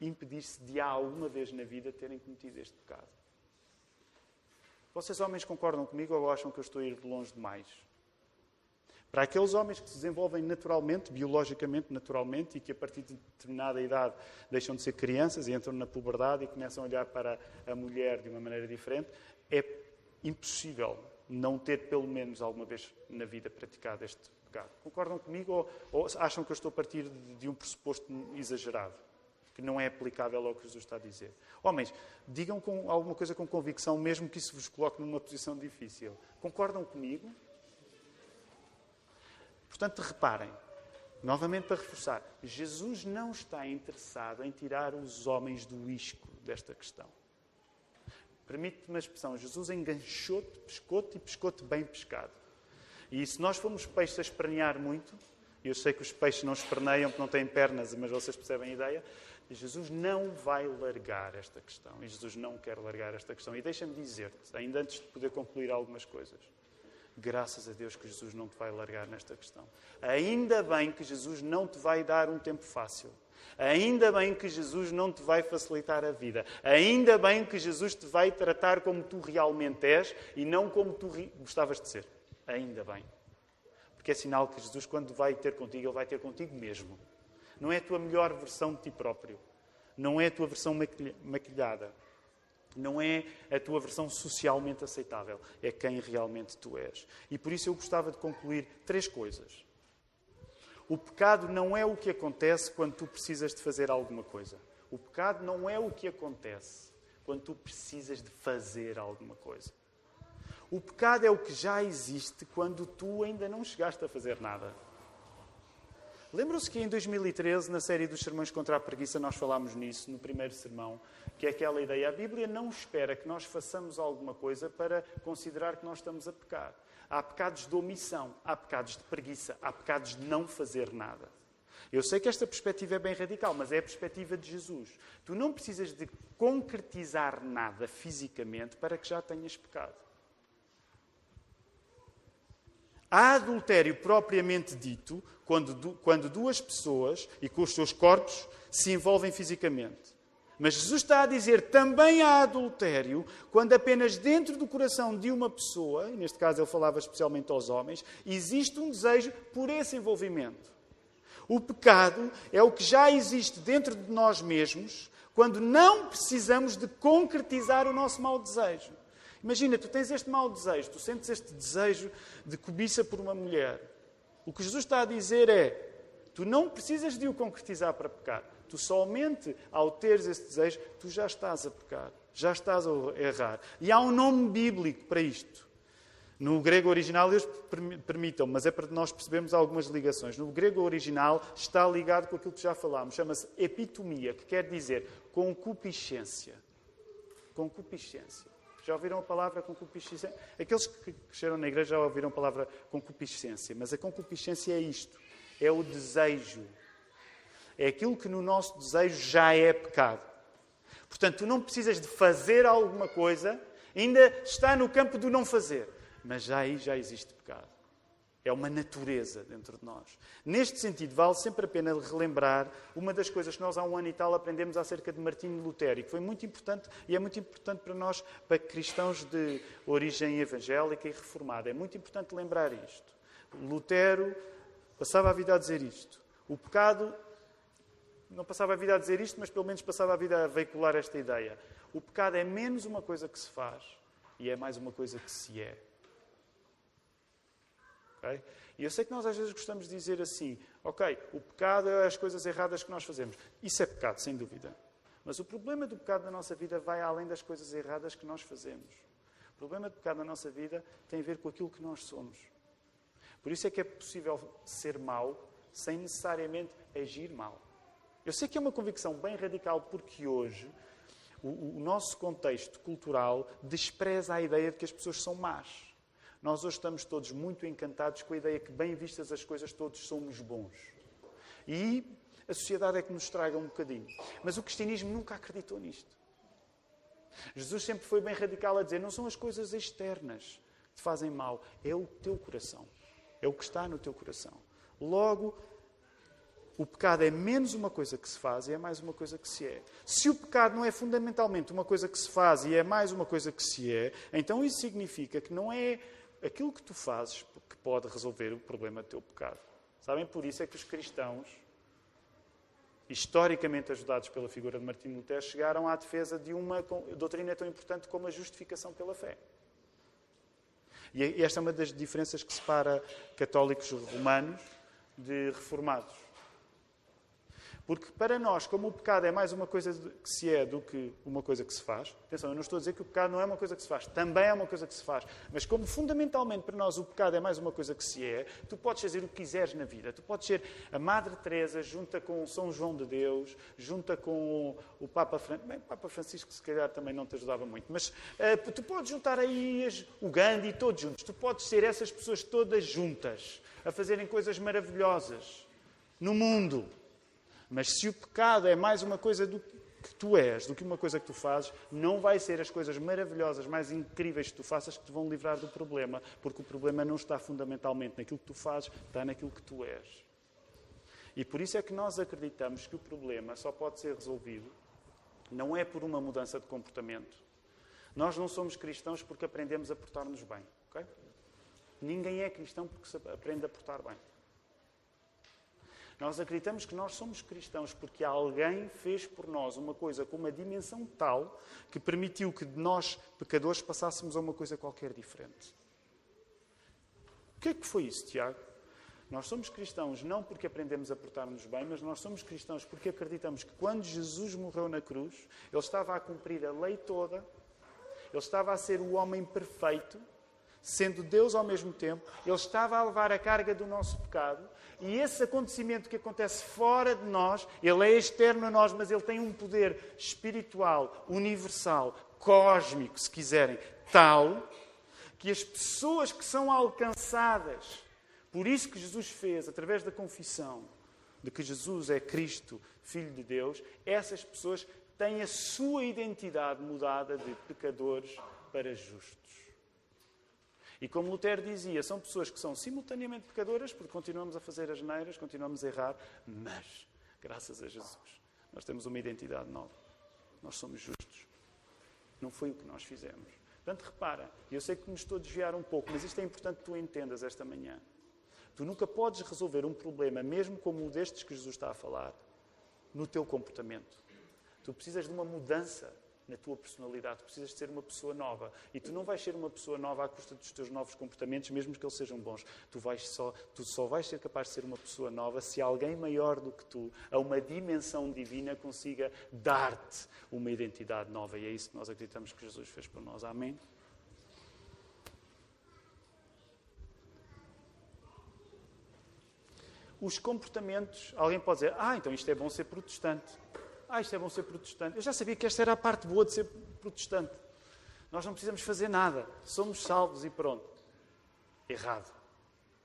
impedir-se de alguma vez na vida terem cometido este pecado. Vocês, homens, concordam comigo ou acham que eu estou a ir de longe demais? Para aqueles homens que se desenvolvem naturalmente, biologicamente, naturalmente, e que a partir de determinada idade deixam de ser crianças e entram na puberdade e começam a olhar para a mulher de uma maneira diferente, é impossível não ter, pelo menos alguma vez na vida, praticado este pecado. Concordam comigo ou, ou acham que eu estou a partir de, de um pressuposto exagerado? Não é aplicável ao que Jesus está a dizer. Homens, digam com alguma coisa com convicção, mesmo que isso vos coloque numa posição difícil. Concordam comigo? Portanto, reparem, novamente para reforçar, Jesus não está interessado em tirar os homens do isco desta questão. Permite-me a expressão, Jesus enganchou-te, pescou-te e pescou-te bem pescado. E se nós formos peixes a espernear muito, eu sei que os peixes não esperneiam porque não têm pernas, mas vocês percebem a ideia, e Jesus não vai largar esta questão. E Jesus não quer largar esta questão. E deixa-me dizer-te, ainda antes de poder concluir algumas coisas, graças a Deus que Jesus não te vai largar nesta questão. Ainda bem que Jesus não te vai dar um tempo fácil. Ainda bem que Jesus não te vai facilitar a vida. Ainda bem que Jesus te vai tratar como tu realmente és e não como tu gostavas de ser. Ainda bem. Porque é sinal que Jesus, quando vai ter contigo, Ele vai ter contigo mesmo. Não é a tua melhor versão de ti próprio. Não é a tua versão maquilhada. Não é a tua versão socialmente aceitável. É quem realmente tu és. E por isso eu gostava de concluir três coisas. O pecado não é o que acontece quando tu precisas de fazer alguma coisa. O pecado não é o que acontece quando tu precisas de fazer alguma coisa. O pecado é o que já existe quando tu ainda não chegaste a fazer nada. Lembram-se que em 2013, na série dos sermões contra a preguiça, nós falámos nisso, no primeiro sermão, que é aquela ideia. A Bíblia não espera que nós façamos alguma coisa para considerar que nós estamos a pecar. Há pecados de omissão, há pecados de preguiça, há pecados de não fazer nada. Eu sei que esta perspectiva é bem radical, mas é a perspectiva de Jesus. Tu não precisas de concretizar nada fisicamente para que já tenhas pecado. Há adultério propriamente dito quando, quando duas pessoas e com os seus corpos se envolvem fisicamente. Mas Jesus está a dizer também há adultério quando apenas dentro do coração de uma pessoa, e neste caso ele falava especialmente aos homens, existe um desejo por esse envolvimento. O pecado é o que já existe dentro de nós mesmos quando não precisamos de concretizar o nosso mau desejo. Imagina, tu tens este mau desejo, tu sentes este desejo de cobiça por uma mulher. O que Jesus está a dizer é: tu não precisas de o concretizar para pecar. Tu somente ao teres esse desejo, tu já estás a pecar, já estás a errar. E há um nome bíblico para isto. No grego original, eles permitam, mas é para nós percebermos algumas ligações. No grego original está ligado com aquilo que já falámos, chama-se epitomia, que quer dizer concupiscência. Concupiscência. Já ouviram a palavra concupiscência? Aqueles que cresceram na igreja já ouviram a palavra concupiscência, mas a concupiscência é isto: é o desejo. É aquilo que no nosso desejo já é pecado. Portanto, tu não precisas de fazer alguma coisa, ainda está no campo do não fazer, mas já aí já existe pecado. É uma natureza dentro de nós. Neste sentido, vale sempre a pena relembrar uma das coisas que nós há um ano e tal aprendemos acerca de Martinho Lutero e que foi muito importante e é muito importante para nós, para cristãos de origem evangélica e reformada. É muito importante lembrar isto. Lutero passava a vida a dizer isto. O pecado não passava a vida a dizer isto, mas pelo menos passava a vida a veicular esta ideia. O pecado é menos uma coisa que se faz e é mais uma coisa que se é. Okay? E eu sei que nós às vezes gostamos de dizer assim: ok, o pecado é as coisas erradas que nós fazemos. Isso é pecado, sem dúvida. Mas o problema do pecado na nossa vida vai além das coisas erradas que nós fazemos. O problema do pecado na nossa vida tem a ver com aquilo que nós somos. Por isso é que é possível ser mau sem necessariamente agir mal. Eu sei que é uma convicção bem radical porque hoje o, o nosso contexto cultural despreza a ideia de que as pessoas são más. Nós hoje estamos todos muito encantados com a ideia que, bem vistas as coisas, todos somos bons. E a sociedade é que nos estraga um bocadinho. Mas o cristianismo nunca acreditou nisto. Jesus sempre foi bem radical a dizer: não são as coisas externas que te fazem mal, é o teu coração. É o que está no teu coração. Logo, o pecado é menos uma coisa que se faz e é mais uma coisa que se é. Se o pecado não é fundamentalmente uma coisa que se faz e é mais uma coisa que se é, então isso significa que não é aquilo que tu fazes que pode resolver o problema do teu pecado. Sabem? Por isso é que os cristãos, historicamente ajudados pela figura de Martim Lutero, chegaram à defesa de uma doutrina tão importante como a justificação pela fé. E esta é uma das diferenças que separa católicos romanos de reformados. Porque para nós, como o pecado é mais uma coisa que se é do que uma coisa que se faz, atenção, eu não estou a dizer que o pecado não é uma coisa que se faz, também é uma coisa que se faz, mas como fundamentalmente para nós o pecado é mais uma coisa que se é, tu podes fazer o que quiseres na vida. Tu podes ser a Madre Teresa junta com São João de Deus, junta com o Papa Francisco. Bem, o Papa Francisco se calhar também não te ajudava muito, mas uh, tu podes juntar aí o Gandhi todos juntos. Tu podes ser essas pessoas todas juntas a fazerem coisas maravilhosas no mundo. Mas se o pecado é mais uma coisa do que tu és do que uma coisa que tu fazes, não vai ser as coisas maravilhosas, mais incríveis que tu faças que te vão livrar do problema, porque o problema não está fundamentalmente naquilo que tu fazes, está naquilo que tu és. E por isso é que nós acreditamos que o problema só pode ser resolvido não é por uma mudança de comportamento. Nós não somos cristãos porque aprendemos a portar-nos bem. Ninguém é cristão porque aprende a portar bem. Nós acreditamos que nós somos cristãos porque alguém fez por nós uma coisa com uma dimensão tal que permitiu que nós, pecadores, passássemos a uma coisa qualquer diferente. O que é que foi isso, Tiago? Nós somos cristãos não porque aprendemos a portar-nos bem, mas nós somos cristãos porque acreditamos que quando Jesus morreu na cruz, Ele estava a cumprir a lei toda, Ele estava a ser o homem perfeito, sendo Deus ao mesmo tempo, ele estava a levar a carga do nosso pecado. E esse acontecimento que acontece fora de nós, ele é externo a nós, mas ele tem um poder espiritual, universal, cósmico, se quiserem, tal que as pessoas que são alcançadas por isso que Jesus fez, através da confissão de que Jesus é Cristo, Filho de Deus, essas pessoas têm a sua identidade mudada de pecadores para justos. E como Lutero dizia, são pessoas que são simultaneamente pecadoras, porque continuamos a fazer as neiras, continuamos a errar, mas, graças a Jesus, nós temos uma identidade nova. Nós somos justos. Não foi o que nós fizemos. Portanto, repara, eu sei que me estou a desviar um pouco, mas isto é importante que tu entendas esta manhã. Tu nunca podes resolver um problema, mesmo como o destes que Jesus está a falar, no teu comportamento. Tu precisas de uma mudança na tua personalidade, tu precisas de ser uma pessoa nova. E tu não vais ser uma pessoa nova à custa dos teus novos comportamentos, mesmo que eles sejam bons. Tu, vais só, tu só vais ser capaz de ser uma pessoa nova se alguém maior do que tu, a uma dimensão divina, consiga dar-te uma identidade nova. E é isso que nós acreditamos que Jesus fez por nós. Amém? os comportamentos. Alguém pode dizer, ah, então isto é bom ser protestante. Ah, isto é bom ser protestante. Eu já sabia que esta era a parte boa de ser protestante. Nós não precisamos fazer nada. Somos salvos e pronto. Errado.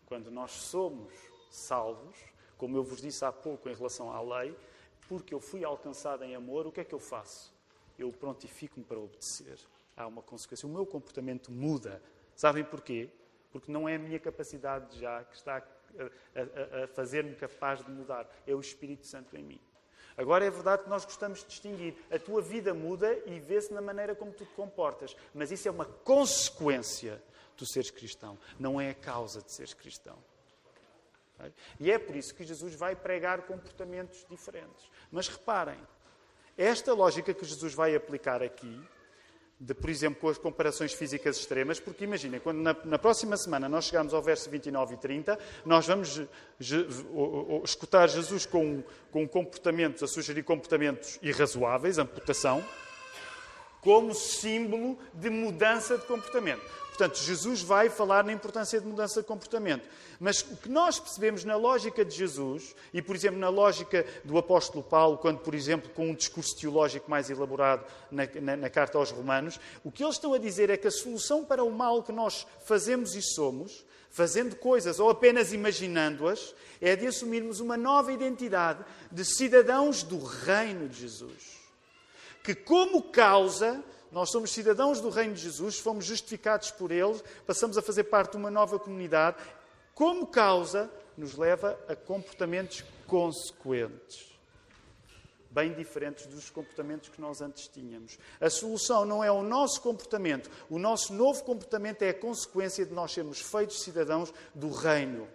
Quando nós somos salvos, como eu vos disse há pouco em relação à lei, porque eu fui alcançado em amor, o que é que eu faço? Eu prontifico-me para obedecer. Há uma consequência. O meu comportamento muda. Sabem porquê? Porque não é a minha capacidade já que está a, a, a fazer-me capaz de mudar. É o Espírito Santo em mim. Agora é verdade que nós gostamos de distinguir. A tua vida muda e vê-se na maneira como tu te comportas. Mas isso é uma consequência de seres cristão. Não é a causa de seres cristão. E é por isso que Jesus vai pregar comportamentos diferentes. Mas reparem, esta lógica que Jesus vai aplicar aqui de, por exemplo, com as comparações físicas extremas, porque imaginem, quando na, na, próxima semana nós chegarmos ao verso 29 e 30, nós vamos je, escutar Jesus com, com comportamentos, a sugerir comportamentos irrazoáveis, amputação, como símbolo de mudança de comportamento. Portanto, Jesus vai falar na importância de mudança de comportamento. Mas o que nós percebemos na lógica de Jesus, e por exemplo na lógica do apóstolo Paulo, quando, por exemplo, com um discurso teológico mais elaborado na, na, na carta aos Romanos, o que eles estão a dizer é que a solução para o mal que nós fazemos e somos, fazendo coisas ou apenas imaginando-as, é de assumirmos uma nova identidade de cidadãos do reino de Jesus. Que, como causa, nós somos cidadãos do reino de Jesus, fomos justificados por ele, passamos a fazer parte de uma nova comunidade. Como causa, nos leva a comportamentos consequentes. Bem diferentes dos comportamentos que nós antes tínhamos. A solução não é o nosso comportamento. O nosso novo comportamento é a consequência de nós sermos feitos cidadãos do reino.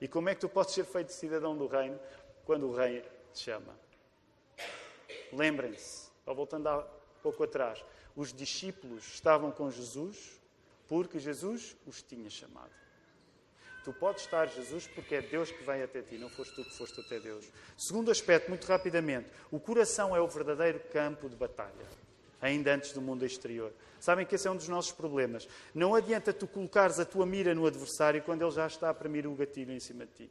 E como é que tu podes ser feito cidadão do reino quando o rei te chama? Lembrem-se, voltando há pouco atrás, os discípulos estavam com Jesus porque Jesus os tinha chamado. Tu podes estar, Jesus, porque é Deus que vem até ti, não foste tu que foste até Deus. Segundo aspecto, muito rapidamente, o coração é o verdadeiro campo de batalha, ainda antes do mundo exterior. Sabem que esse é um dos nossos problemas. Não adianta tu colocares a tua mira no adversário quando ele já está a premir o gatilho em cima de ti.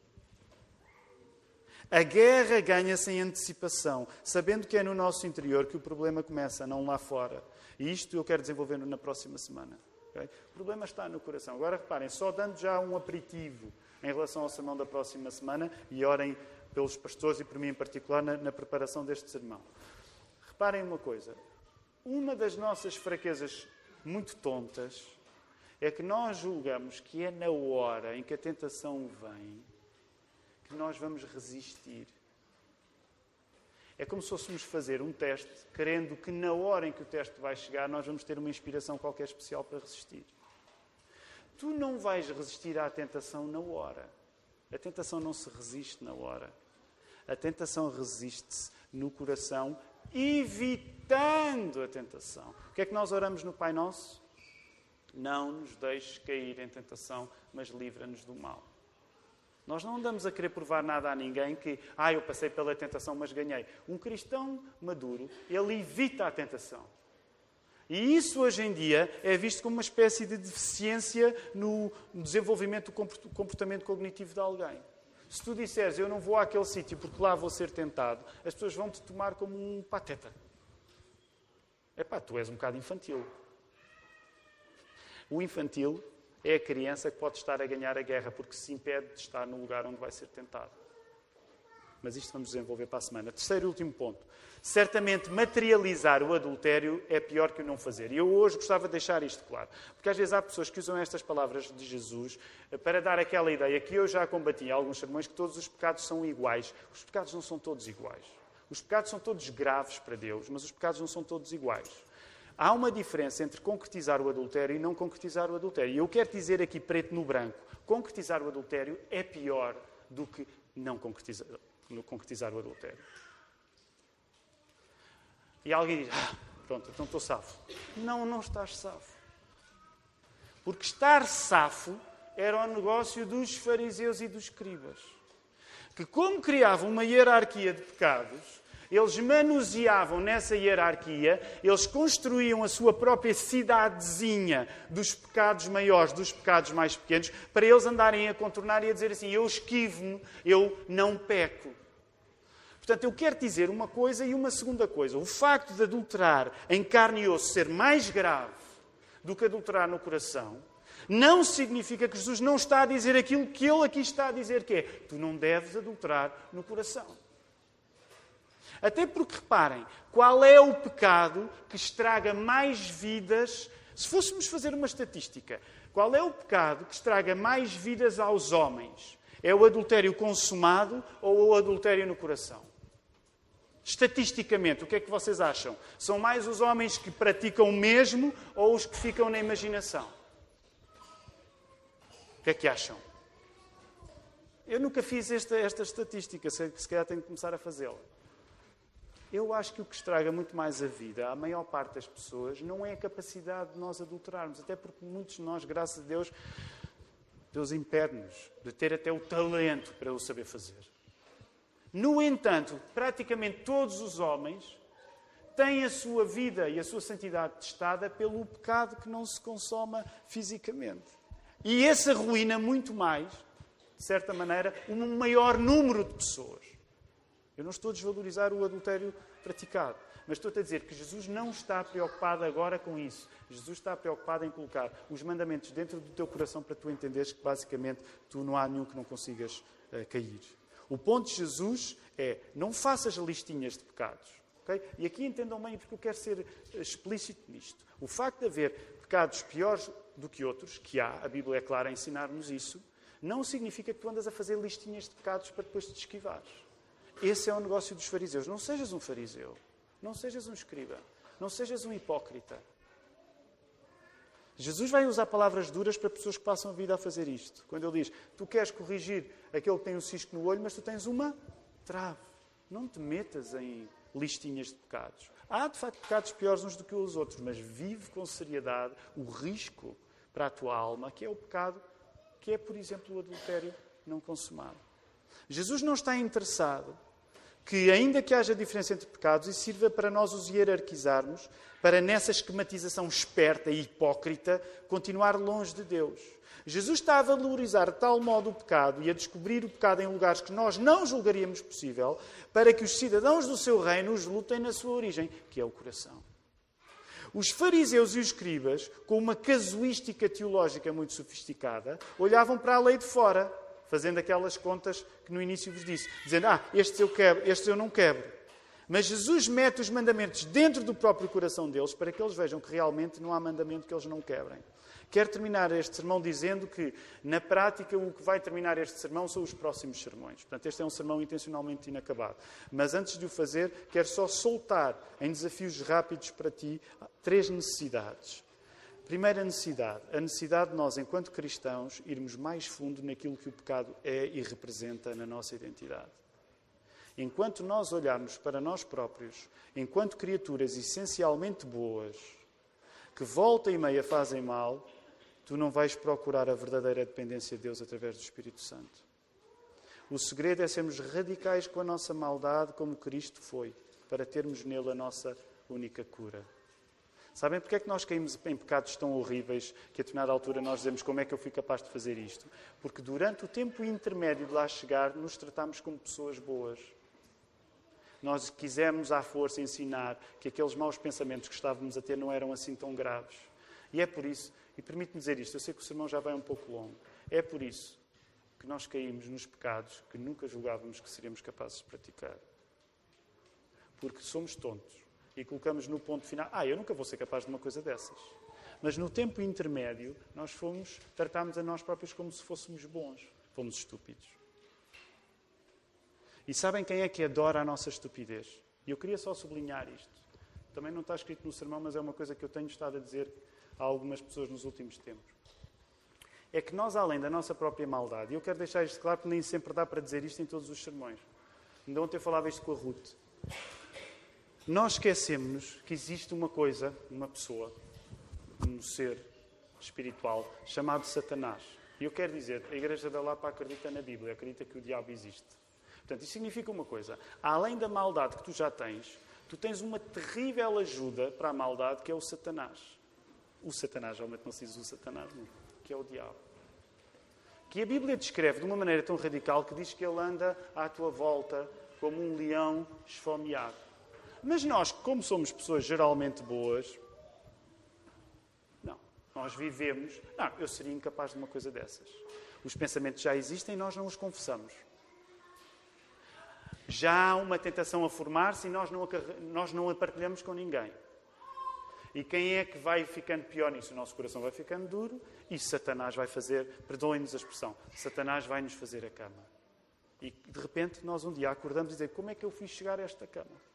A guerra ganha-se em antecipação, sabendo que é no nosso interior que o problema começa, não lá fora. E isto eu quero desenvolver na próxima semana. Okay? O problema está no coração. Agora reparem, só dando já um aperitivo em relação ao sermão da próxima semana e orem pelos pastores e por mim em particular na, na preparação deste sermão. Reparem uma coisa. Uma das nossas fraquezas muito tontas é que nós julgamos que é na hora em que a tentação vem que nós vamos resistir. É como se fôssemos fazer um teste, querendo que na hora em que o teste vai chegar, nós vamos ter uma inspiração qualquer especial para resistir. Tu não vais resistir à tentação na hora. A tentação não se resiste na hora. A tentação resiste-se no coração, evitando a tentação. O que é que nós oramos no Pai Nosso? Não nos deixes cair em tentação, mas livra-nos do mal. Nós não andamos a querer provar nada a ninguém que, ah, eu passei pela tentação, mas ganhei. Um cristão maduro, ele evita a tentação. E isso hoje em dia é visto como uma espécie de deficiência no desenvolvimento do comportamento cognitivo de alguém. Se tu disseres eu não vou àquele sítio porque lá vou ser tentado, as pessoas vão te tomar como um pateta. Epá, tu és um bocado infantil. O infantil é a criança que pode estar a ganhar a guerra porque se impede de estar no lugar onde vai ser tentado. Mas isto vamos desenvolver para a semana. Terceiro e último ponto. Certamente materializar o adultério é pior que o não fazer. E eu hoje gostava de deixar isto claro. Porque às vezes há pessoas que usam estas palavras de Jesus eh, para dar aquela ideia que eu já combati em alguns sermões que todos os pecados são iguais. Os pecados não são todos iguais. Os pecados são todos graves para Deus, mas os pecados não são todos iguais. Há uma diferença entre concretizar o adultério e não concretizar o adultério. E eu quero dizer aqui, preto no branco, concretizar o adultério é pior do que não concretizar, concretizar o adultério. E alguém diz, ah, pronto, então estou safo. Não, não estás safo. Porque estar safo era o negócio dos fariseus e dos escribas. Que, como criavam uma hierarquia de pecados, eles manuseavam nessa hierarquia, eles construíam a sua própria cidadezinha dos pecados maiores, dos pecados mais pequenos, para eles andarem a contornar e a dizer assim: Eu esquivo-me, eu não peco. Portanto, eu quero dizer uma coisa e uma segunda coisa. O facto de adulterar em carne e osso ser mais grave do que adulterar no coração, não significa que Jesus não está a dizer aquilo que ele aqui está a dizer, que é: tu não deves adulterar no coração. Até porque, reparem, qual é o pecado que estraga mais vidas? Se fôssemos fazer uma estatística, qual é o pecado que estraga mais vidas aos homens? É o adultério consumado ou o adultério no coração? Estatisticamente, o que é que vocês acham? São mais os homens que praticam o mesmo ou os que ficam na imaginação? O que é que acham? Eu nunca fiz esta, esta estatística, se calhar tenho que começar a fazê-la. Eu acho que o que estraga muito mais a vida, à maior parte das pessoas, não é a capacidade de nós adulterarmos. Até porque muitos de nós, graças a Deus, Deus impede-nos de ter até o talento para o saber fazer. No entanto, praticamente todos os homens têm a sua vida e a sua santidade testada pelo pecado que não se consoma fisicamente. E esse arruína muito mais, de certa maneira, um maior número de pessoas. Eu não estou a desvalorizar o adultério praticado, mas estou a dizer que Jesus não está preocupado agora com isso. Jesus está preocupado em colocar os mandamentos dentro do teu coração para tu entenderes que basicamente tu não há nenhum que não consigas uh, cair. O ponto de Jesus é não faças listinhas de pecados. Okay? E aqui entendam bem, porque eu quero ser eh, explícito nisto. O facto de haver pecados piores do que outros, que há, a Bíblia é clara a ensinar-nos isso, não significa que tu andas a fazer listinhas de pecados para depois te esquivares. Esse é o negócio dos fariseus. Não sejas um fariseu. Não sejas um escriba. Não sejas um hipócrita. Jesus vai usar palavras duras para pessoas que passam a vida a fazer isto. Quando ele diz: Tu queres corrigir aquele que tem um cisco no olho, mas tu tens uma trave. Não te metas em listinhas de pecados. Há, de facto, pecados piores uns do que os outros, mas vive com seriedade o risco para a tua alma, que é o pecado, que é, por exemplo, o adultério não consumado. Jesus não está interessado que, ainda que haja diferença entre pecados, isso sirva para nós os hierarquizarmos, para nessa esquematização esperta e hipócrita continuar longe de Deus. Jesus está a valorizar de tal modo o pecado e a descobrir o pecado em lugares que nós não julgaríamos possível, para que os cidadãos do seu reino os lutem na sua origem, que é o coração. Os fariseus e os escribas, com uma casuística teológica muito sofisticada, olhavam para a lei de fora fazendo aquelas contas que no início vos disse, dizendo: Ah, estes eu quebro, estes eu não quebro. Mas Jesus mete os mandamentos dentro do próprio coração deles para que eles vejam que realmente não há mandamento que eles não quebrem. Quero terminar este sermão dizendo que, na prática, o que vai terminar este sermão são os próximos sermões. Portanto, este é um sermão intencionalmente inacabado. Mas antes de o fazer, quero só soltar em desafios rápidos para ti três necessidades. Primeira necessidade, a necessidade de nós, enquanto cristãos, irmos mais fundo naquilo que o pecado é e representa na nossa identidade. Enquanto nós olharmos para nós próprios, enquanto criaturas essencialmente boas, que volta e meia fazem mal, tu não vais procurar a verdadeira dependência de Deus através do Espírito Santo. O segredo é sermos radicais com a nossa maldade, como Cristo foi, para termos nele a nossa única cura. Sabem porque é que nós caímos em pecados tão horríveis que a determinada altura nós dizemos como é que eu fui capaz de fazer isto? Porque durante o tempo intermédio de lá chegar, nos tratamos como pessoas boas. Nós quisemos à força ensinar que aqueles maus pensamentos que estávamos a ter não eram assim tão graves. E é por isso, e permite-me dizer isto, eu sei que o sermão já vai um pouco longo, é por isso que nós caímos nos pecados que nunca julgávamos que seríamos capazes de praticar. Porque somos tontos e colocamos no ponto final: ah, eu nunca vou ser capaz de uma coisa dessas. Mas no tempo intermédio, nós fomos, tratámos a nós próprios como se fôssemos bons. Fomos estúpidos. E sabem quem é que adora a nossa estupidez? E eu queria só sublinhar isto. Também não está escrito no sermão, mas é uma coisa que eu tenho estado a dizer a algumas pessoas nos últimos tempos. É que nós, além da nossa própria maldade, e eu quero deixar isto claro porque nem sempre dá para dizer isto em todos os sermões. Ainda ontem eu falava isto com a Ruth. Nós esquecemos que existe uma coisa, uma pessoa, um ser espiritual chamado Satanás. E eu quero dizer, a Igreja da Lapa acredita na Bíblia, acredita que o diabo existe. Portanto, isso significa uma coisa. Além da maldade que tu já tens, tu tens uma terrível ajuda para a maldade que é o Satanás. O Satanás, realmente não se diz o Satanás, não, que é o diabo. Que a Bíblia descreve de uma maneira tão radical que diz que ele anda à tua volta como um leão esfomeado. Mas nós, como somos pessoas geralmente boas, não, nós vivemos. Não, eu seria incapaz de uma coisa dessas. Os pensamentos já existem e nós não os confessamos. Já há uma tentação a formar-se e nós não, a, nós não a partilhamos com ninguém. E quem é que vai ficando pior nisso? O nosso coração vai ficando duro e Satanás vai fazer, perdoem-nos a expressão, Satanás vai nos fazer a cama. E de repente nós um dia acordamos e dizemos: Como é que eu fui chegar a esta cama?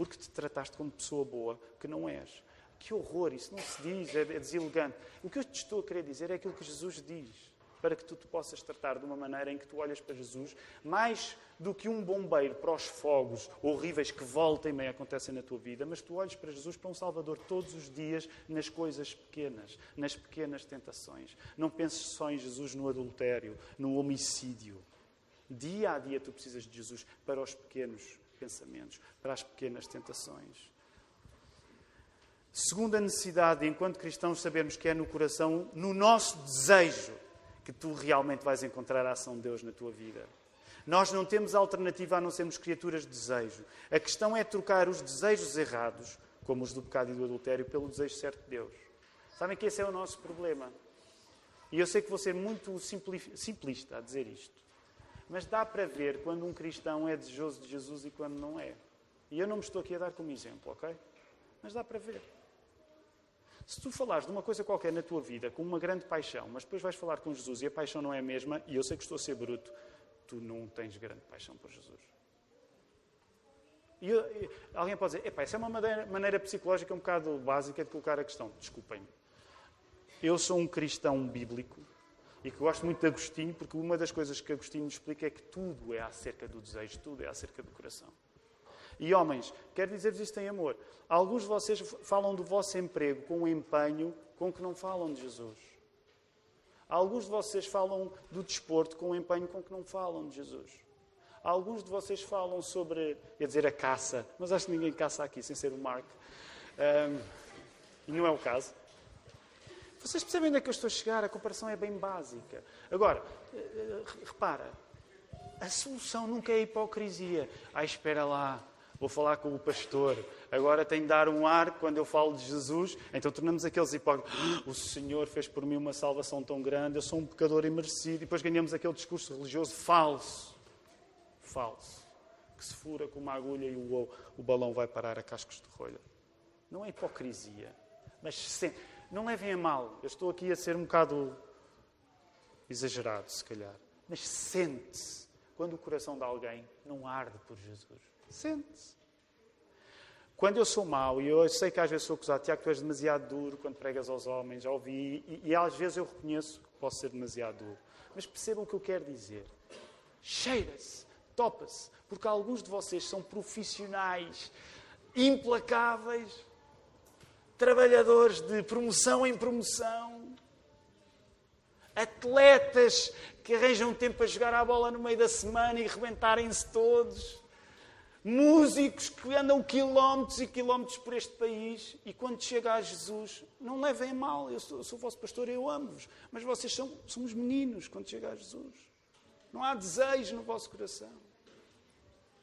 Porque te trataste como pessoa boa que não és. Que horror, isso não se diz, é, é deselegante. O que eu te estou a querer dizer é aquilo que Jesus diz, para que tu te possas tratar de uma maneira em que tu olhas para Jesus, mais do que um bombeiro para os fogos horríveis que volta e meia acontecem na tua vida, mas tu olhes para Jesus, para um Salvador todos os dias nas coisas pequenas, nas pequenas tentações. Não penses só em Jesus no adultério, no homicídio. Dia a dia tu precisas de Jesus para os pequenos pensamentos, para as pequenas tentações. Segunda necessidade, enquanto cristãos, sabermos que é no coração, no nosso desejo, que tu realmente vais encontrar a ação de Deus na tua vida. Nós não temos alternativa a não sermos criaturas de desejo. A questão é trocar os desejos errados, como os do pecado e do adultério, pelo desejo certo de Deus. Sabem que esse é o nosso problema. E eu sei que vou ser muito simplista a dizer isto. Mas dá para ver quando um cristão é desejoso de Jesus e quando não é. E eu não me estou aqui a dar como exemplo, ok? Mas dá para ver. Se tu falares de uma coisa qualquer na tua vida com uma grande paixão, mas depois vais falar com Jesus e a paixão não é a mesma, e eu sei que estou a ser bruto, tu não tens grande paixão por Jesus. E, eu, alguém pode dizer, epá, essa é uma maneira, maneira psicológica um bocado básica de colocar a questão. Desculpem-me. Eu sou um cristão bíblico e que gosto muito de Agostinho, porque uma das coisas que Agostinho explica é que tudo é acerca do desejo, tudo é acerca do coração. E homens, quero dizer-vos isto em amor. Alguns de vocês falam do vosso emprego com um empenho com que não falam de Jesus. Alguns de vocês falam do desporto com um empenho com que não falam de Jesus. Alguns de vocês falam sobre, ia dizer, a caça, mas acho que ninguém caça aqui, sem ser o Mark. Um, e não é o caso. Vocês percebem onde é que eu estou a chegar? A comparação é bem básica. Agora, eh, eh, repara, a solução nunca é a hipocrisia. Ah, espera lá, vou falar com o pastor. Agora tenho de dar um ar quando eu falo de Jesus. Então tornamos aqueles hipócritas. Ah, o Senhor fez por mim uma salvação tão grande, eu sou um pecador imerecido. E depois ganhamos aquele discurso religioso falso. Falso. Que se fura com uma agulha e o, o balão vai parar a cascos de rolha. Não é hipocrisia. Mas sempre não levem a mal, eu estou aqui a ser um bocado exagerado, se calhar. Mas sente-se quando o coração de alguém não arde por Jesus. Sente-se. Quando eu sou mau, e eu sei que às vezes sou acusado, Tiago, tu és demasiado duro quando pregas aos homens, já ouvi, e, e às vezes eu reconheço que posso ser demasiado duro. Mas percebam o que eu quero dizer. Cheira-se, topa-se, porque alguns de vocês são profissionais implacáveis trabalhadores de promoção em promoção, atletas que arranjam tempo a jogar a bola no meio da semana e rebentarem-se todos, músicos que andam quilómetros e quilómetros por este país e quando chega a Jesus, não levem mal, eu sou, eu sou o vosso pastor, eu amo-vos, mas vocês são, somos meninos quando chega a Jesus. Não há desejo no vosso coração.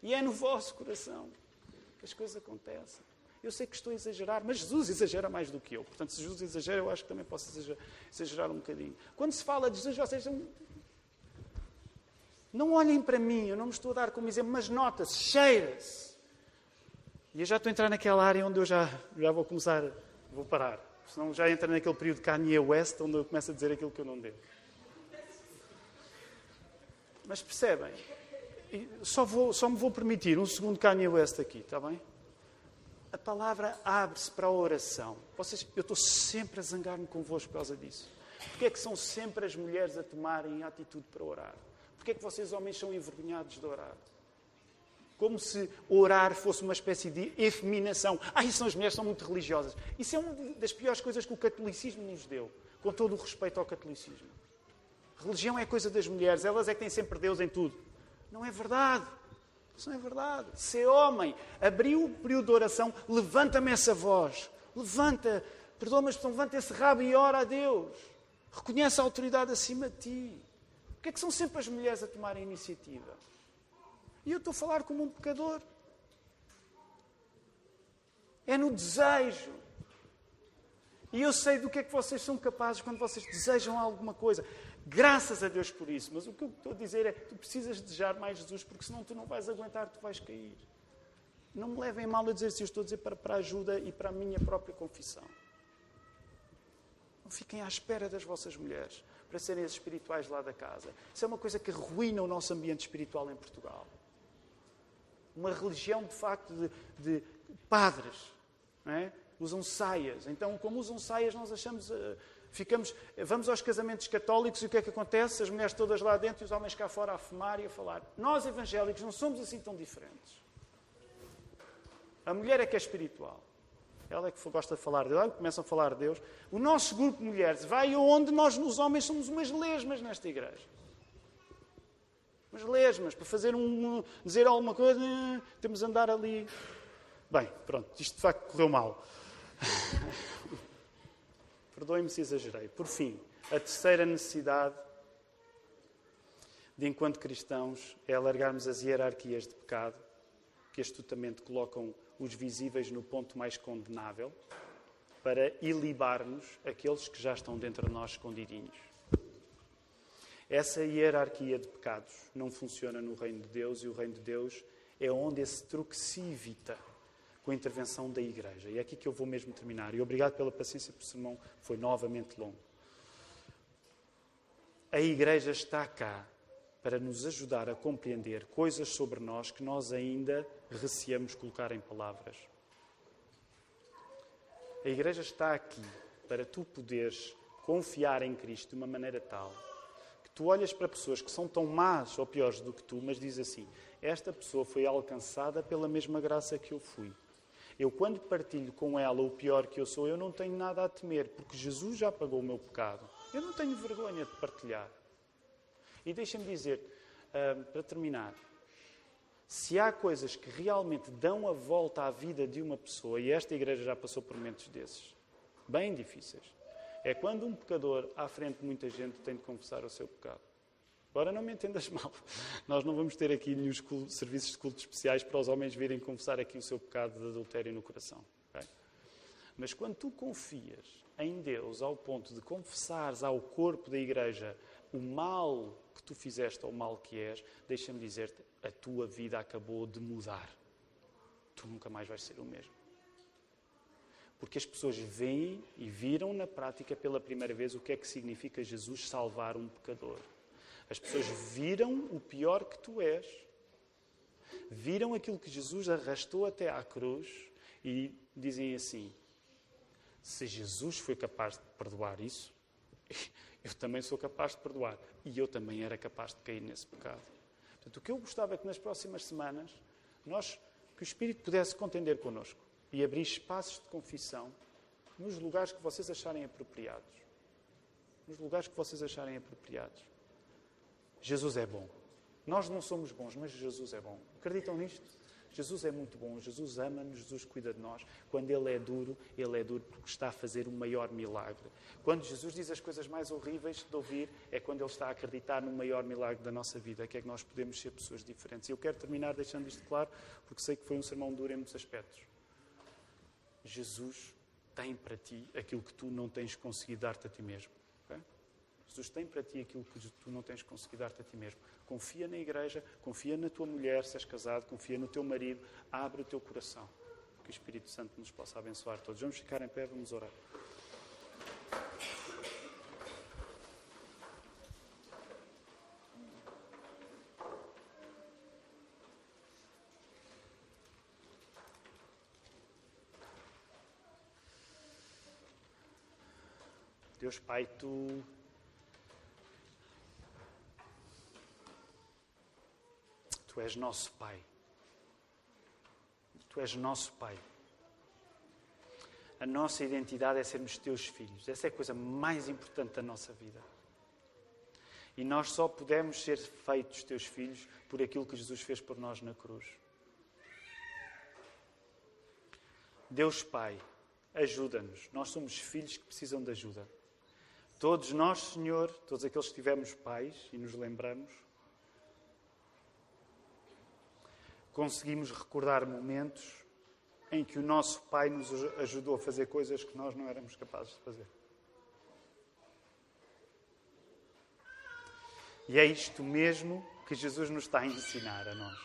E é no vosso coração que as coisas acontecem. Eu sei que estou a exagerar, mas Jesus exagera mais do que eu. Portanto, se Jesus exagera, eu acho que também posso exagerar um bocadinho. Quando se fala de Jesus, vocês são não olhem para mim, eu não me estou a dar como exemplo, mas nota-se, cheira-se. E eu já estou a entrar naquela área onde eu já, já vou começar, vou parar. Senão já entra naquele período Kanye West, onde eu começo a dizer aquilo que eu não devo. Mas percebem? Só, vou, só me vou permitir um segundo Kanye West aqui, está bem? A palavra abre-se para a oração. Vocês, eu estou sempre a zangar-me convosco por causa disso. Porque é que são sempre as mulheres a tomarem atitude para orar? Porquê é que vocês, homens, são envergonhados de orar? Como se orar fosse uma espécie de efeminação. Ah, isso são as mulheres são muito religiosas. Isso é uma das piores coisas que o catolicismo nos deu, com todo o respeito ao catolicismo. Religião é coisa das mulheres, elas é que têm sempre Deus em tudo. Não é verdade. Isso não é verdade. Ser homem, abriu o período de oração, levanta-me essa voz. Levanta, perdoa-me, levanta esse rabo e ora a Deus. Reconhece a autoridade acima de ti. Porquê é que são sempre as mulheres a tomarem a iniciativa? E eu estou a falar como um pecador. É no desejo. E eu sei do que é que vocês são capazes quando vocês desejam alguma coisa. Graças a Deus por isso. Mas o que eu estou a dizer é tu precisas desejar mais Jesus, porque senão tu não vais aguentar, tu vais cair. Não me levem mal a dizer se eu estou a dizer para, para a ajuda e para a minha própria confissão. Não fiquem à espera das vossas mulheres para serem as espirituais lá da casa. Isso é uma coisa que ruína o nosso ambiente espiritual em Portugal. Uma religião, de facto, de, de padres. É? Usam saias. Então, como usam saias, nós achamos. Uh, ficamos, vamos aos casamentos católicos e o que é que acontece? As mulheres todas lá dentro e os homens cá fora a fumar e a falar. Nós, evangélicos, não somos assim tão diferentes. A mulher é que é espiritual. Ela é que gosta de falar de Deus. Começam a falar de Deus. O nosso grupo de mulheres vai onde nós, os homens, somos umas lesmas nesta igreja. Umas lesmas. Para fazer um, dizer alguma coisa, temos de andar ali. Bem, pronto. Isto de facto correu mal. Perdoem-me se exagerei. Por fim, a terceira necessidade de, enquanto cristãos, é alargarmos as hierarquias de pecado que astutamente colocam os visíveis no ponto mais condenável, para ilibar-nos aqueles que já estão dentro de nós escondidinhos. Essa hierarquia de pecados não funciona no reino de Deus e o reino de Deus é onde esse truque se evita com a intervenção da Igreja. E é aqui que eu vou mesmo terminar. E obrigado pela paciência, porque o sermão foi novamente longo. A Igreja está cá para nos ajudar a compreender coisas sobre nós que nós ainda receamos colocar em palavras. A Igreja está aqui para tu poderes confiar em Cristo de uma maneira tal que tu olhas para pessoas que são tão más ou piores do que tu, mas dizes assim: esta pessoa foi alcançada pela mesma graça que eu fui. Eu, quando partilho com ela o pior que eu sou, eu não tenho nada a temer, porque Jesus já pagou o meu pecado. Eu não tenho vergonha de partilhar. E deixa-me dizer, para terminar, se há coisas que realmente dão a volta à vida de uma pessoa, e esta igreja já passou por momentos desses, bem difíceis, é quando um pecador, à frente de muita gente, tem de confessar o seu pecado. Agora não me entendas mal. Nós não vamos ter aqui nenhum serviços de culto especiais para os homens virem confessar aqui o seu pecado de adultério no coração. Okay? Mas quando tu confias em Deus ao ponto de confessares ao corpo da igreja o mal que tu fizeste ou o mal que és, deixa-me dizer-te, a tua vida acabou de mudar. Tu nunca mais vais ser o mesmo. Porque as pessoas veem e viram na prática pela primeira vez o que é que significa Jesus salvar um pecador. As pessoas viram o pior que tu és, viram aquilo que Jesus arrastou até à cruz e dizem assim: se Jesus foi capaz de perdoar isso, eu também sou capaz de perdoar. E eu também era capaz de cair nesse pecado. Portanto, o que eu gostava é que nas próximas semanas nós, que o Espírito pudesse contender connosco e abrir espaços de confissão nos lugares que vocês acharem apropriados. Nos lugares que vocês acharem apropriados. Jesus é bom. Nós não somos bons, mas Jesus é bom. Acreditam nisto? Jesus é muito bom, Jesus ama-nos, Jesus cuida de nós. Quando Ele é duro, Ele é duro porque está a fazer o maior milagre. Quando Jesus diz as coisas mais horríveis de ouvir, é quando Ele está a acreditar no maior milagre da nossa vida, que é que nós podemos ser pessoas diferentes. E eu quero terminar deixando isto claro, porque sei que foi um sermão duro em muitos aspectos. Jesus tem para ti aquilo que tu não tens conseguido dar-te a ti mesmo. Jesus tem para ti aquilo que tu não tens conseguido dar-te a ti mesmo. Confia na igreja, confia na tua mulher, se és casado, confia no teu marido, abre o teu coração. Que o Espírito Santo nos possa abençoar todos. Vamos ficar em pé, vamos orar. Deus Pai, tu. Tu és nosso Pai. Tu és nosso Pai. A nossa identidade é sermos teus filhos. Essa é a coisa mais importante da nossa vida. E nós só podemos ser feitos teus filhos por aquilo que Jesus fez por nós na cruz. Deus Pai, ajuda-nos. Nós somos filhos que precisam de ajuda. Todos nós, Senhor, todos aqueles que tivemos pais e nos lembramos, conseguimos recordar momentos em que o nosso Pai nos ajudou a fazer coisas que nós não éramos capazes de fazer. E é isto mesmo que Jesus nos está a ensinar a nós.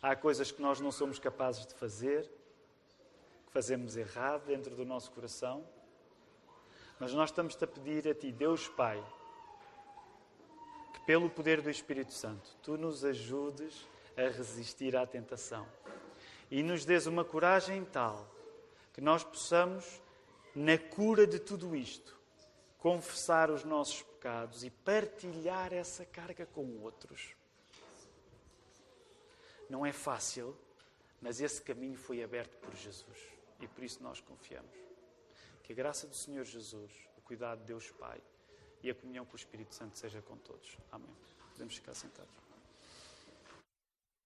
Há coisas que nós não somos capazes de fazer, que fazemos errado dentro do nosso coração mas nós estamos-te a pedir a Ti, Deus Pai, que pelo poder do Espírito Santo, Tu nos ajudes a resistir à tentação e nos dês uma coragem tal que nós possamos, na cura de tudo isto, confessar os nossos pecados e partilhar essa carga com outros. Não é fácil, mas esse caminho foi aberto por Jesus e por isso nós confiamos. Que a graça do Senhor Jesus, o cuidado de Deus Pai e a comunhão com o Espírito Santo seja com todos. Amém. Podemos ficar sentados.